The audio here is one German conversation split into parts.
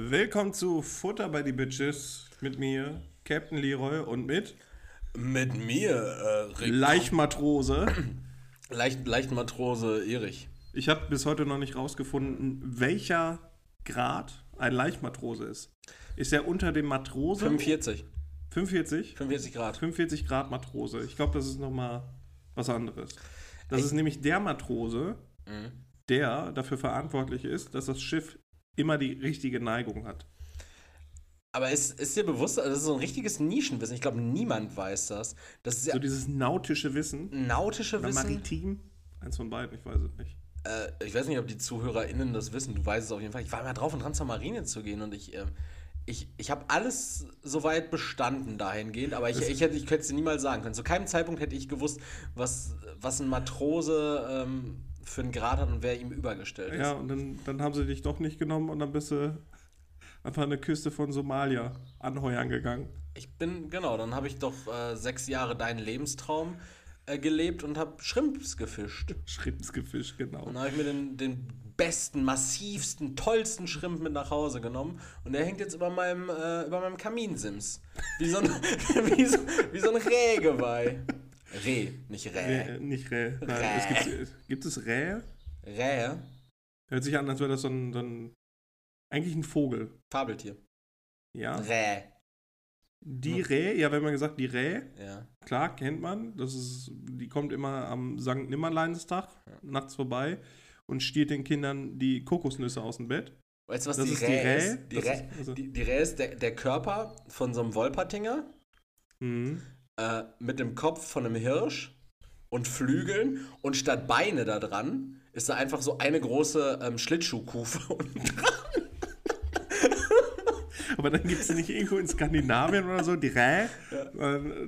Willkommen zu Futter bei die Bitches mit mir, Captain Leroy und mit Mit mir, äh. Leichmatrose. Leicht, Leichtmatrose Erich. Ich habe bis heute noch nicht rausgefunden, welcher Grad ein Leichtmatrose ist. Ist er unter dem Matrose? 45. 45? 45 Grad. 45 Grad Matrose. Ich glaube, das ist nochmal was anderes. Das Echt? ist nämlich der Matrose, Mhm. der dafür verantwortlich ist, dass das Schiff immer die richtige Neigung hat. Aber ist, ist dir bewusst, also das ist so ein richtiges Nischenwissen. Ich glaube, niemand weiß das. Das ist ja So dieses nautische Wissen. nautische Wissen. maritim. Eins von beiden, ich weiß es nicht. Äh, ich weiß nicht, ob die ZuhörerInnen das wissen. Du weißt es auf jeden Fall. Ich war mal drauf, in zur Marine zu gehen und ich, ähm, ich, ich habe alles soweit bestanden dahingehend, aber ich, ich, hätte, ich könnte es dir niemals sagen können. Zu keinem Zeitpunkt hätte ich gewusst, was, was ein Matrose ähm, für einen Grad hat und wer ihm übergestellt ist. Ja, und dann, dann haben sie dich doch nicht genommen und dann bist du einfach an der Küste von Somalia anheuern gegangen. Ich bin, genau, dann habe ich doch äh, sechs Jahre deinen Lebenstraum äh, gelebt und habe Shrimps gefischt. Schrittensgefisch, genau. Und dann habe ich mir den, den besten, massivsten, tollsten Shrimp mit nach Hause genommen und der hängt jetzt über meinem, äh, über meinem Kaminsims. Wie so ein, wie so, wie so ein Rehgeweih. Reh, nicht Reh. Rä, nicht Rä. Nein, Rä. Es gibt, gibt es Rä? Reh, Hört sich an, als wäre das so ein, so ein. Eigentlich ein Vogel. Fabeltier. Ja. Reh. Die Rä, ja, wenn man gesagt, die Rä, Ja. klar, kennt man. Das ist, die kommt immer am St. Nimmerleinstag nachts vorbei und stiehlt den Kindern die Kokosnüsse aus dem Bett. Weißt du, was Das die ist die Reh Rä? ist? Die Rä, ist- also- die, die Rä ist der, der Körper von so einem Wolpertinger. Mhm. Äh, mit dem Kopf von einem Hirsch und Flügeln und statt Beine da dran ist da einfach so eine große ähm, Schlittschuhkufe. Aber dann gibt es nicht irgendwo in Skandinavien oder so, die Rä. Äh,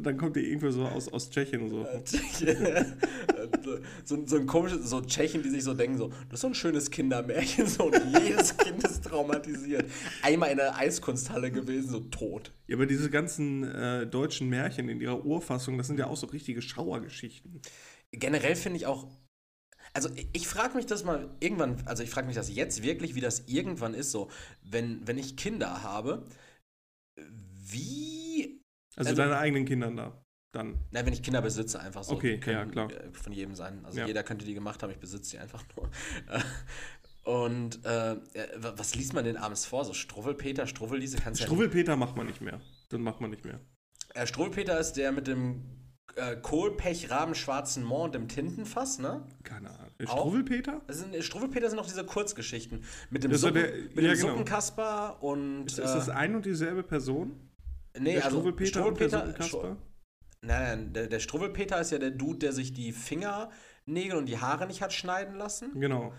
Dann kommt die irgendwo so aus, aus Tschechien und so. so, so ein komisches, so Tschechen, die sich so denken, so, das ist so ein schönes Kindermärchen, so und jedes Kind ist traumatisiert. Einmal in der Eiskunsthalle gewesen, so tot. Ja, aber diese ganzen äh, deutschen Märchen in ihrer Urfassung, das sind ja auch so richtige Schauergeschichten. Generell finde ich auch. Also ich, frage mich das mal irgendwann, also ich frage mich das jetzt wirklich, wie das irgendwann ist, so, wenn, wenn ich Kinder habe, wie. Also, Also- deine eigenen Kindern da. Dann. Nein, wenn ich Kinder besitze, einfach so. Okay, Können, ja, klar. äh, Von jedem sein. Also Ja. jeder könnte die gemacht haben, ich besitze die einfach nur. Und äh, äh, was liest man denn abends vor? So Struwwelpeter, Struwwelliese, kannst du ja Struwwelpeter macht man nicht mehr. Das macht man nicht mehr. Äh, Struwwelpeter ist der mit dem äh, Kohlpech-Raben-schwarzen Moor und dem Tintenfass, ne? Keine Ahnung. Struwwelpeter? Sind, Struwwelpeter sind auch diese Kurzgeschichten. Mit dem, Suppen, der- mit dem ja, genau. Suppenkasper und. Ist, ist das äh, ein und dieselbe Person? nee, der also Struwwelpeter und der. Suppenkasper? Nein, nein, der, der Struwwelpeter ist ja der Dude, der sich die Fingernägel und die Haare nicht hat schneiden lassen. Genau.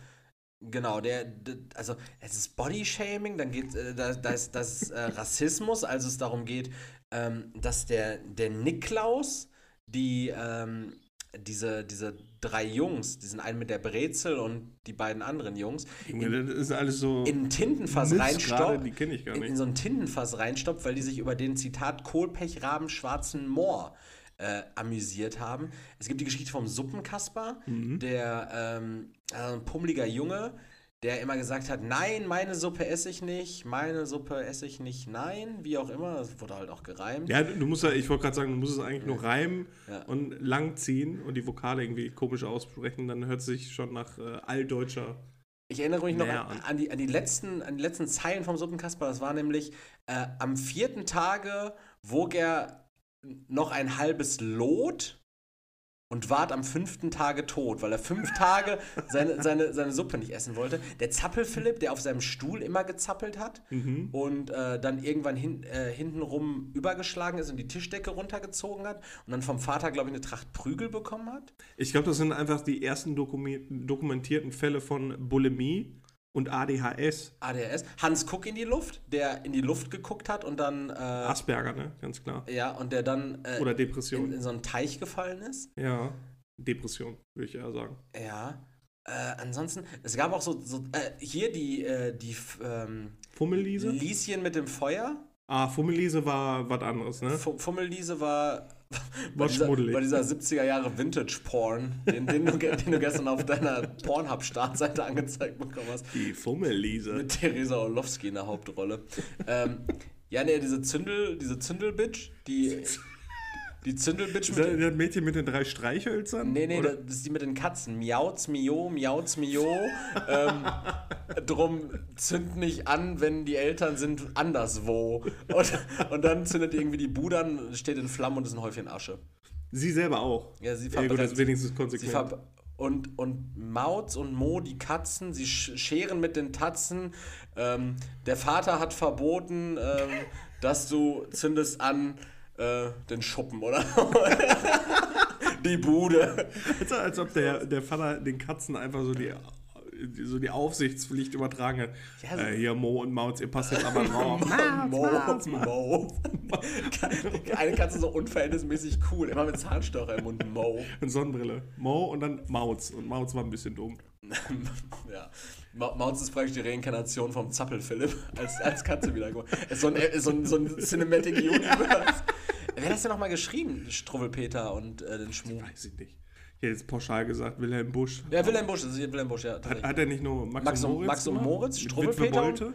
Genau, der, der also es ist Bodyshaming, dann geht äh, da, da ist das ist, äh, Rassismus, also es darum geht, ähm, dass der, der Niklaus die ähm, diese, diese drei Jungs, diesen einen mit der Brezel und die beiden anderen Jungs, Junge, das ist alles so. in ein Tintenfass reinstoppt. gerade, Die kenne ich gar in, in nicht. so ein Tintenfass reinstoppt, weil die sich über den Zitat Kohlpechraben schwarzen Moor äh, amüsiert haben. Es gibt die Geschichte vom Suppenkasper, Mhm. der ähm, also ein pummeliger Junge, der immer gesagt hat, nein, meine Suppe esse ich nicht, meine Suppe esse ich nicht, nein, wie auch immer. Das wurde halt auch gereimt. Ja, du musst ja, ich wollte gerade sagen, du musst es eigentlich nur reimen Ja. und lang ziehen und die Vokale irgendwie komisch aussprechen, dann hört es sich schon nach äh, alldeutscher. Ich erinnere mich noch an, an, die, an, die letzten, an die letzten Zeilen vom Suppenkasper. Das war nämlich, äh, am vierten Tage wog er noch ein halbes Lot und ward am fünften Tage tot, weil er fünf Tage seine, seine, seine Suppe nicht essen wollte. Der Zappel-Philipp, der auf seinem Stuhl immer gezappelt hat Mhm. und äh, dann irgendwann hin, äh, hintenrum übergeschlagen ist und die Tischdecke runtergezogen hat und dann vom Vater, glaube ich, eine Tracht Prügel bekommen hat. Ich glaube, das sind einfach die ersten dokumentierten Fälle von Bulimie und ADHS. ADHS. Hans Kuck in die Luft, der in die Luft geguckt hat und dann... Äh, Asperger, ne? Ganz klar. Ja, und der dann äh, Oder in, Depression. in so einen Teich gefallen ist. Ja. Depression, würde ich eher sagen. Ja. Äh, ansonsten, es gab auch so, so äh, hier die, äh, die f- ähm, Fummelliese? Lieschen mit dem Feuer. Ah, Fummelliese war was anderes, ne? Fu- Fummelliese war Bei dieser, bei dieser 70er Jahre Vintage-Porn, den, den, du, den du gestern auf deiner Pornhub-Startseite angezeigt bekommen hast. Die Fummellise. Mit Theresa Orlowski in der Hauptrolle. ähm, ja, nee, diese Zündel, diese Zündelbitch, die, die Zündelbitch mit, das das Mädchen mit den drei Streichhölzern? Nee, nee, Oder- das ist die mit den Katzen. Miauz, Mio, Miauz, Mio. ähm, drum zünd nicht an, wenn die Eltern sind anderswo. Und, und dann zündet irgendwie die Bude an, steht in Flammen und ist ein Häufchen Asche. Sie selber auch. Ja, sie Ja, gut, das verbrennt. wenigstens konsequent. und, und Mauz und Mo, die Katzen, sie sch- scheren mit den Tatzen. Ähm, der Vater hat verboten, ähm, dass du zündest an äh, den Schuppen, oder? die Bude. als, als ob der, der Vater den Katzen einfach so die, die- so die Aufsichtspflicht übertragen hat. Ja, so- äh, hier, Mo und Mauz, ihr passt jetzt aber drauf. Mo, Mo. Eine Katze so unverhältnismäßig cool, immer mit Zahnstocher im Mund. Mo. und Sonnenbrille. Mo und dann Mauz. Und Mauz war ein bisschen dumm. ja. Mauz ist praktisch die Reinkarnation vom Zappel-Philipp als, als Katze wieder. Ist so ein, ist so ein, so ein Cinematic Universe. Wer hat das denn nochmal geschrieben? Struwwelpeter und äh, den Schmuh. Weiß ich nicht. Ich hätte jetzt pauschal gesagt, Wilhelm Busch. Ja, Wilhelm Busch, das ist Wilhelm Busch, ja. Hat, hat er nicht nur Max, Max und- Moritz? Max und? Moritz, Struwwelpeter?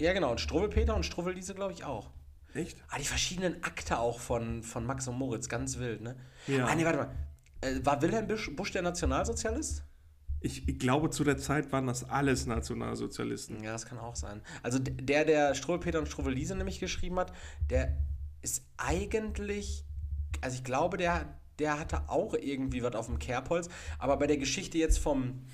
Ja, genau. Und Struwwelpeter und Struwwelliese, glaube ich, auch. Echt? Ah, die verschiedenen Akte auch von, von Max und Moritz, ganz wild, ne? Ja. Ah, nee, warte mal. Äh, war Wilhelm Busch, Busch der Nationalsozialist? Ich, ich glaube, zu der Zeit waren das alles Nationalsozialisten. Ja, das kann auch sein. Also der, der Struwwelpeter und Struwwelliese nämlich geschrieben hat, der ist eigentlich, also ich glaube, der, der hatte auch irgendwie was auf dem Kerbholz, aber bei der Geschichte jetzt vom,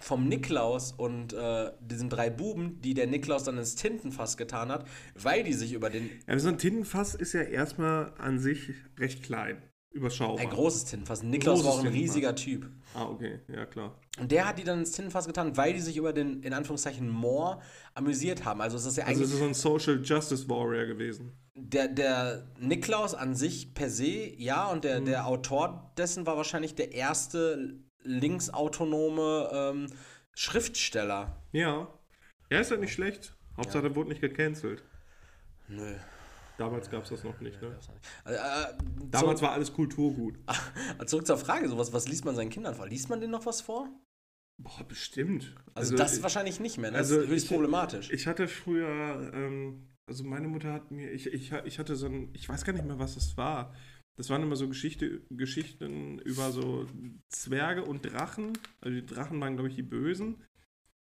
vom Niklaus und äh, diesen drei Buben, die der Niklaus dann ins Tintenfass getan hat, weil die sich über den, Ja, so ein Tintenfass ist ja erstmal an sich recht klein. Überschaubar. ein großes Tintenfass, Niklaus Großes war auch ein Tintenfass. riesiger Typ. Ah, okay. Ja, klar. Und der hat die dann ins Tintenfass getan, weil die sich über den, in Anführungszeichen, Moor amüsiert haben. Also es ist ja Also eigentlich es ist so ein Social Justice Warrior gewesen. Der, der Niklaus an sich per se, ja, und der, der Autor dessen war wahrscheinlich der erste linksautonome ähm, Schriftsteller. Ja. Ja, ist ja nicht schlecht. Hauptsache, der wurde nicht gecancelt. Nö. Damals gab es das noch nicht, ne? Äh, äh, Damals war alles Kulturgut. zurück zur Frage, sowas, was liest man seinen Kindern vor? Liest man denen noch was vor? Boah, bestimmt. Also, das wahrscheinlich nicht mehr, ne? das also ist höchst ich- problematisch. Ich hatte früher, ähm, also meine Mutter hat mir, ich, ich, ich hatte so ein, ich weiß gar nicht mehr, was das war. Das waren immer so Geschichte, Geschichten über so Zwerge und Drachen. Also die Drachen waren, glaube ich, die Bösen.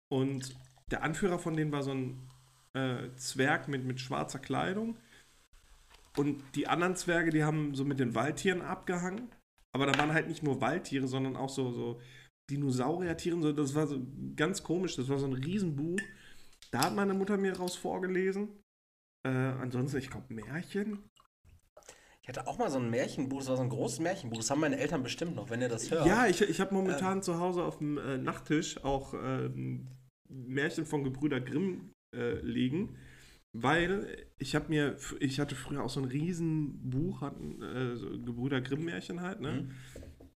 Und der Anführer von denen war so ein äh, Zwerg mit, mit schwarzer Kleidung. Und die anderen Zwerge, die haben so mit den Waldtieren abgehangen. Aber da waren halt nicht nur Waldtiere, sondern auch so, so Dinosauriertieren. So, das war so ganz komisch. Das war so ein Riesenbuch. Da hat meine Mutter mir raus vorgelesen. Äh, ansonsten, ich glaube, Märchen. Ich hatte auch mal so ein Märchenbuch, das war so ein großes Märchenbuch, das haben meine Eltern bestimmt noch, wenn ihr das hört. Ja, ich, ich habe momentan zu Hause auf dem äh, Nachttisch auch ähm, Märchen von Gebrüder Grimm äh, liegen, weil ich habe mir, ich hatte früher auch so ein Riesenbuch, hatten, äh, so Gebrüder Grimm Märchen halt, ne? Mhm.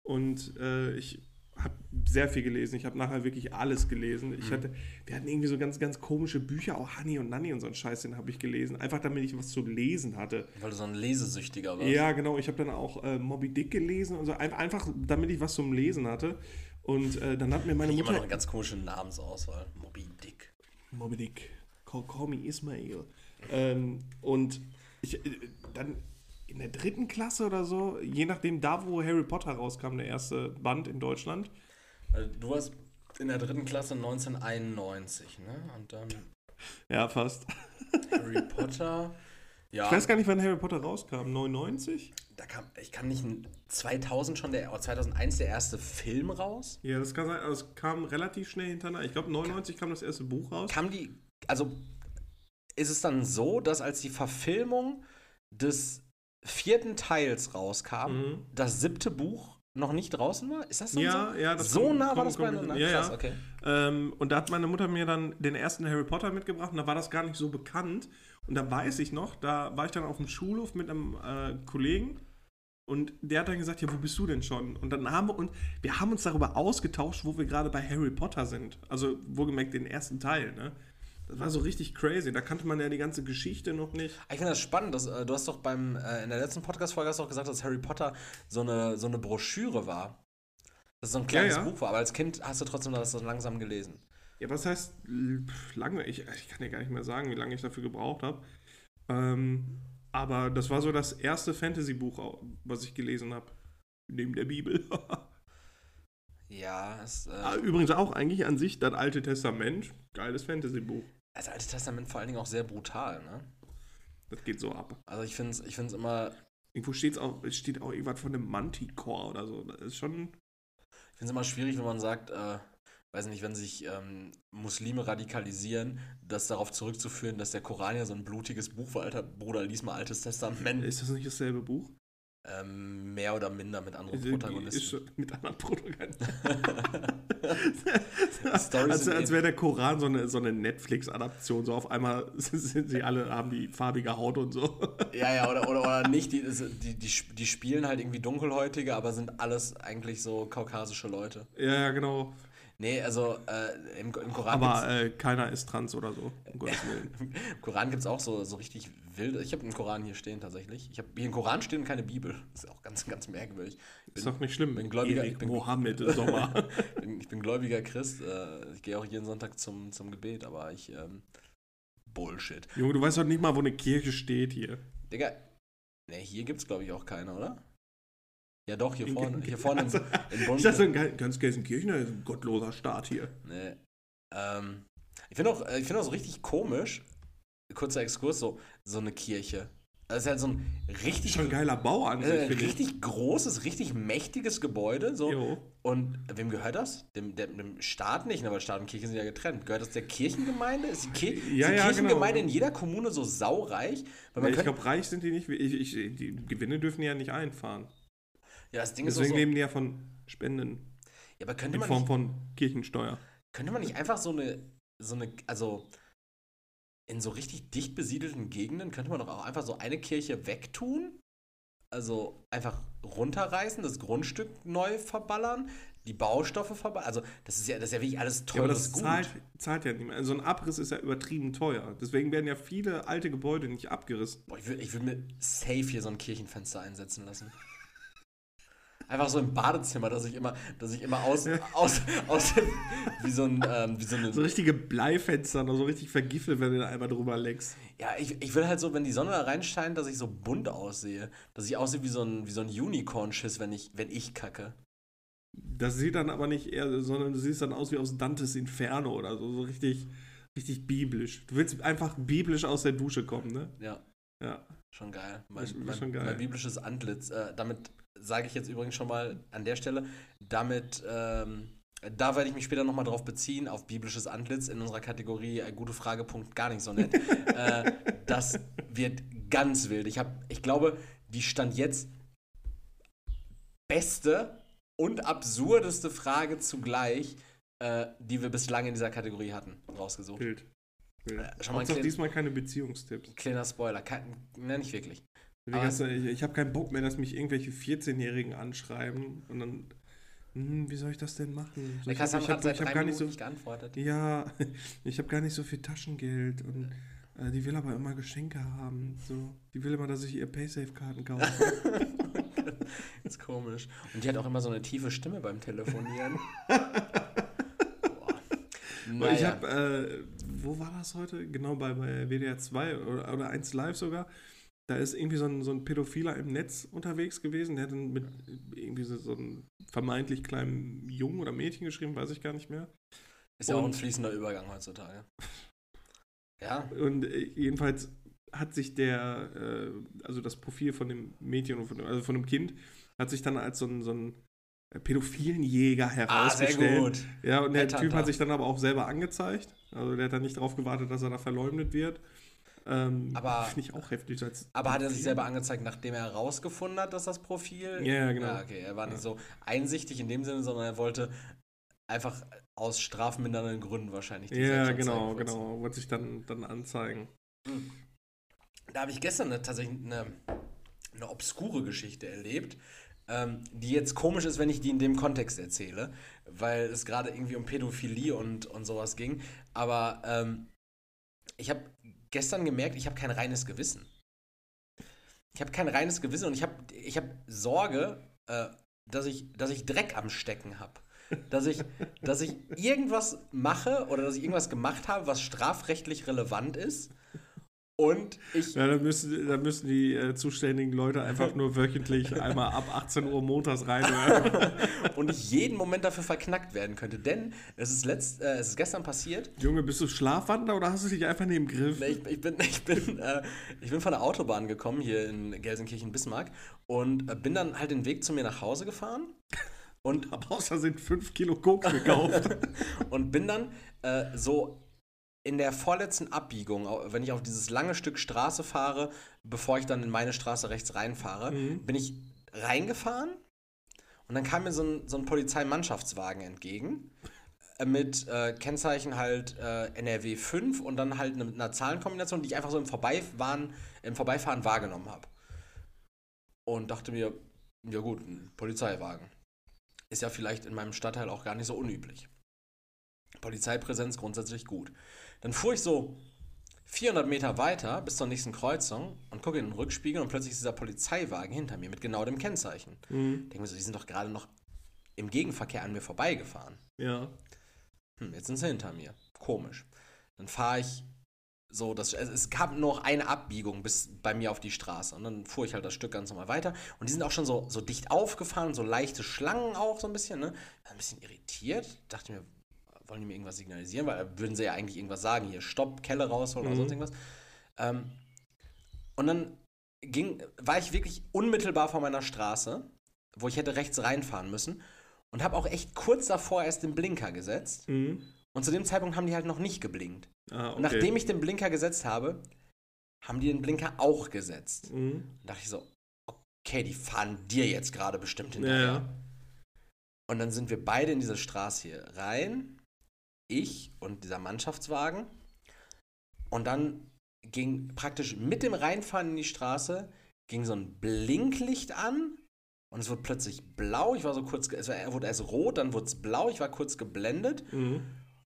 Und äh, ich habe sehr viel gelesen. Ich habe nachher wirklich alles gelesen. Ich Mhm. hatte, wir hatten irgendwie so ganz, ganz komische Bücher, auch Honey und Nanny und so ein Scheiß, den habe ich gelesen. Einfach damit ich was zu lesen hatte. Weil du so ein Lesesüchtiger warst. Ja, genau. Ich habe dann auch äh, Moby Dick gelesen und so. Ein- Einfach, damit ich was zum Lesen hatte. Und äh, dann hat mir meine Immer noch Mutter. eine ganz komische Namensauswahl. Moby Dick. Moby Dick. Call, call me Ismail. Ähm, und ich, äh, dann in der dritten Klasse oder so, je nachdem, da wo Harry Potter rauskam, der erste Band in Deutschland. Also du warst in der dritten Klasse 1991, ne? Und dann Ja, fast. Harry Potter. Ja, Ich weiß gar nicht, wann Harry Potter rauskam. 99? da kam, ich kann nicht, 2000 schon, der, oder 2001 der erste Film raus? Ja, das kann sein. Also es kam relativ schnell hintereinander. Ich glaube, 99 kam das erste Buch raus. Kam die, also ist es dann so, dass als die Verfilmung des vierten Teils rauskam, Mhm. das siebte Buch noch nicht draußen war? Ist das dann Ja, so? ja, das so kommt- nah war das kommt- beieinander? ja, Krass, ja. okay. Ähm, und da hat meine Mutter mir dann den ersten Harry Potter mitgebracht und da war das gar nicht so bekannt. Und da weiß ich noch, da war ich dann auf dem Schulhof mit einem äh, Kollegen und der hat dann gesagt, ja, wo bist du denn schon? Und dann haben wir uns, wir haben uns darüber ausgetauscht, wo wir gerade bei Harry Potter sind. Also wohlgemerkt den ersten Teil, ne? Das war so richtig crazy. Da kannte man ja die ganze Geschichte noch nicht. Ich finde das spannend. Dass, äh, du hast doch beim, äh, in der letzten Podcast-Folge hast du auch gesagt, dass Harry Potter so eine, so eine Broschüre war. Dass es so ein kleines Ja, ja. Buch war, aber als Kind hast du trotzdem das so langsam gelesen. Ja, was heißt lange? Ich, ich kann ja gar nicht mehr sagen, wie lange ich dafür gebraucht habe. Ähm, aber das war so das erste Fantasy-Buch, was ich gelesen habe. Neben der Bibel. Ja, es, äh, Ah, Übrigens auch eigentlich an sich das Alte Testament. Geiles Fantasy-Buch. Das Alte Testament vor allen Dingen auch sehr brutal, ne? Das geht so ab. Also ich finde es ich find's immer, Irgendwo steht's auch, es steht auch irgendwas von einem Manticore oder so. Das ist schon. ich find's immer schwierig, wenn man sagt, äh, weiß nicht, wenn sich ähm, Muslime radikalisieren, das darauf zurückzuführen, dass der Koran ja so ein blutiges Buch war. Alter, Bruder, lies mal Altes Testament. Ist das nicht dasselbe Buch? Ähm, mehr oder minder mit anderen ist Protagonisten. mit anderen Protagonisten. Storys als wäre der Koran so eine, so eine Netflix-Adaption. So auf einmal sind sie alle, haben die farbige Haut und so. Ja, ja, oder, oder, oder nicht. Die, die, die, die spielen halt irgendwie Dunkelhäutige, aber sind alles eigentlich so kaukasische Leute. Ja, ja, genau. Nee, also äh, im, im Koran Aber äh, keiner ist trans oder so. Um Gottes Willen. gibt's, im Koran gibt es auch so, so richtig wilde. Ich habe einen Koran hier stehen tatsächlich. Ich habe hier einen Koran stehen und keine Bibel. Das ist auch ganz, ganz merkwürdig. Ich Ist bin, doch nicht schlimm. bin Gläubiger- Erik ich bin- Mohammed Sommer. bin, ich bin gläubiger Christ. Äh, ich gehe auch jeden Sonntag zum, zum Gebet, aber ich. Ähm, Bullshit. Junge, du weißt doch nicht mal, wo eine Kirche steht hier. Digga, ne, hier gibt's glaube ich auch keine, oder? Ja, doch, hier In- vorne. Hier vorne Also, in, in Ich Bund. dachte, in Ge- ganz Gelsenkirchen ist ein gottloser Staat hier. Nee. Ähm, ich finde auch, äh, ich find auch so richtig komisch, kurzer Exkurs, so, so eine Kirche. Das ist halt so ein richtig, Schon geiler Bau an sich, äh, finde ich. richtig großes, richtig mächtiges Gebäude. So. Jo. Und wem gehört das? Dem, dem, dem Staat nicht, aber Staat und Kirche sind ja getrennt. Gehört das der Kirchengemeinde? Ist die, Kir Ja, ist die ja, Kirchengemeinde genau. in jeder Kommune so saureich? Weil ich glaube, reich sind die nicht. Ich, ich, die Gewinne dürfen die ja nicht einfahren. ja, das Ding ist so, Deswegen leben die ja von Spenden ja, aber könnte in man, Form nicht, von Kirchensteuer. könnte man nicht einfach so eine, so eine, also in so richtig dicht besiedelten Gegenden könnte man doch auch einfach so eine Kirche wegtun? Also einfach runterreißen, das Grundstück neu verballern, die Baustoffe verballern. Also das ist ja, das ist ja wirklich alles Ja, aber das Gut. zahlt, zahlt ja niemand. So ein Abriss ist ja übertrieben teuer. Deswegen werden ja viele alte Gebäude nicht abgerissen. Boah, ich würde ich würd mir safe hier so ein Kirchenfenster einsetzen lassen. Einfach so im Badezimmer, dass ich immer, dass ich immer aus, aus, aus wie so ein, ähm, wie so eine, So richtige Bleifenster, noch so richtig vergiftet, wenn du da einmal drüber leckst. ja, ich, ich will halt so, wenn die Sonne da reinscheint, dass ich so bunt aussehe, dass ich aussehe wie so ein, wie so ein Unicorn-Schiss, wenn ich, wenn ich kacke. Das sieht dann aber nicht eher, sondern du siehst dann aus wie aus Dantes Inferno oder so. So richtig, richtig biblisch. Du willst einfach biblisch aus der Dusche kommen, ne? Ja, Ja. schon geil. Mein, mein, schon geil. mein biblisches Antlitz. Äh, damit sage ich jetzt übrigens schon mal an der Stelle, damit, ähm, da werde ich mich später nochmal drauf beziehen, auf biblisches Antlitz in unserer Kategorie äh, gute Frage, Punkt, gar nicht so nett. äh, das wird ganz wild. Ich, hab, ich glaube, die stand jetzt beste und absurdeste Frage zugleich, äh, die wir bislang in dieser Kategorie hatten, rausgesucht. Bild. Bild. Äh, schon mal klein- diesmal keine Beziehungstipps. Kleiner Spoiler, kein, ne, nicht wirklich. Hast du, ich ich habe keinen Bock mehr, dass mich irgendwelche 14-Jährigen anschreiben und dann, hm, wie soll ich das denn machen? So, ich habe hab, drei gar nicht so, nicht geantwortet. ja, ich habe gar nicht so viel Taschengeld und äh, die will aber immer Geschenke haben. So, die will immer, dass ich ihr Paysafe-Karten kaufe. ist komisch. Und die hat auch immer so eine tiefe Stimme beim Telefonieren. Weil Ich Naja. habe, äh, wo war das heute? Genau bei, bei WDR 2 oder, oder 1 Live sogar. Da ist irgendwie so ein, so ein Pädophiler im Netz unterwegs gewesen. Der hat dann mit irgendwie so, so einem vermeintlich kleinen Jungen oder Mädchen geschrieben, weiß ich gar nicht mehr. Ist ja auch ein fließender Übergang heutzutage. Ja, Und äh, jedenfalls hat sich der, äh, also das Profil von dem Mädchen, von dem, also von dem Kind, hat sich dann als so ein, so ein pädophilen Jäger ah, sehr herausgestellt. gut. Ja, und der Headhunter. Typ hat sich dann aber auch selber angezeigt. Also der hat dann nicht darauf gewartet, dass er da verleumdet wird. Ähm, Aber- Finde ich auch heftig. Aber hat er sich selber angezeigt, nachdem er herausgefunden hat, dass das Profil. Ja, genau. Ja, okay. Er war nicht so einsichtig in dem Sinne, sondern er wollte einfach aus strafmindernden Gründen wahrscheinlich Ja, genau, vollziehen. genau. Wollte sich dann, dann anzeigen. Da habe ich gestern eine, tatsächlich eine, eine obskure Geschichte erlebt, ähm, die jetzt komisch ist, wenn ich die in dem Kontext erzähle, weil es gerade irgendwie um Pädophilie und, und sowas ging. Aber ähm, ich habe gestern gemerkt, ich habe kein reines Gewissen. Ich habe kein reines Gewissen und ich habe ich hab Sorge, äh, dass, ich, dass ich Dreck am Stecken habe. Dass ich, dass ich irgendwas mache oder dass ich irgendwas gemacht habe, was strafrechtlich relevant ist und ich. Ja, da müssen, da müssen die äh, zuständigen Leute einfach nur wöchentlich einmal ab 18 Uhr montags reinhören. und ich jeden Moment dafür verknackt werden könnte. Denn es ist, letzt, äh, es ist gestern passiert. Junge, bist du Schlafwandler oder hast du dich einfach neben Griff? Nee, ich, ich, bin, ich, bin, äh, ich bin von der Autobahn gekommen hier in Gelsenkirchen-Bismarck und äh, bin dann halt den Weg zu mir nach Hause gefahren. Und Hab außer sind 5 Kilo Koks gekauft. und bin dann äh, so in der vorletzten Abbiegung, wenn ich auf dieses lange Stück Straße fahre, bevor ich dann in meine Straße rechts reinfahre, mhm. bin ich reingefahren und dann kam mir so ein, so ein Polizeimannschaftswagen entgegen äh, mit äh, Kennzeichen halt äh, NRW 5 und dann halt mit einer Zahlenkombination, die ich einfach so im, Vorbeifahren, im Vorbeifahren wahrgenommen habe. Und dachte mir, ja gut, ein Polizeiwagen. Ist ja vielleicht in meinem Stadtteil auch gar nicht so unüblich. Polizeipräsenz grundsätzlich gut. Dann fuhr ich so 400 Meter weiter bis zur nächsten Kreuzung und gucke in den Rückspiegel und plötzlich ist dieser Polizeiwagen hinter mir mit genau dem Kennzeichen. Mhm. Denke mir so, die sind doch gerade noch im Gegenverkehr an mir vorbeigefahren. Ja. Hm, jetzt sind sie hinter mir. Komisch. Dann fahre ich so, das, es gab noch eine Abbiegung bis bei mir auf die Straße. Und dann fuhr ich halt das Stück ganz normal weiter. Und die sind auch schon so, so dicht aufgefahren, so leichte Schlangen auch so ein bisschen. Ne? Ein bisschen irritiert. Dachte mir, wollen die mir irgendwas signalisieren? Weil da würden sie ja eigentlich irgendwas sagen, hier Stopp, Kelle rausholen mhm. oder sonst irgendwas. Ähm, und dann ging, war ich wirklich unmittelbar vor meiner Straße, wo ich hätte rechts reinfahren müssen und habe auch echt kurz davor erst den Blinker gesetzt. Mhm. Und zu dem Zeitpunkt haben die halt noch nicht geblinkt. Ah, okay. Und nachdem ich den Blinker gesetzt habe, haben die den Blinker auch gesetzt. Mhm. Und dachte ich so, okay, die fahren dir jetzt gerade bestimmt hinterher. Ja. Und dann sind wir beide in diese Straße hier rein ich und dieser Mannschaftswagen. Und dann ging praktisch mit dem Reinfahren in die Straße, ging so ein Blinklicht an und es wurde plötzlich blau. Ich war so kurz, es wurde erst rot, dann wurde es blau. Ich war kurz geblendet. Mhm.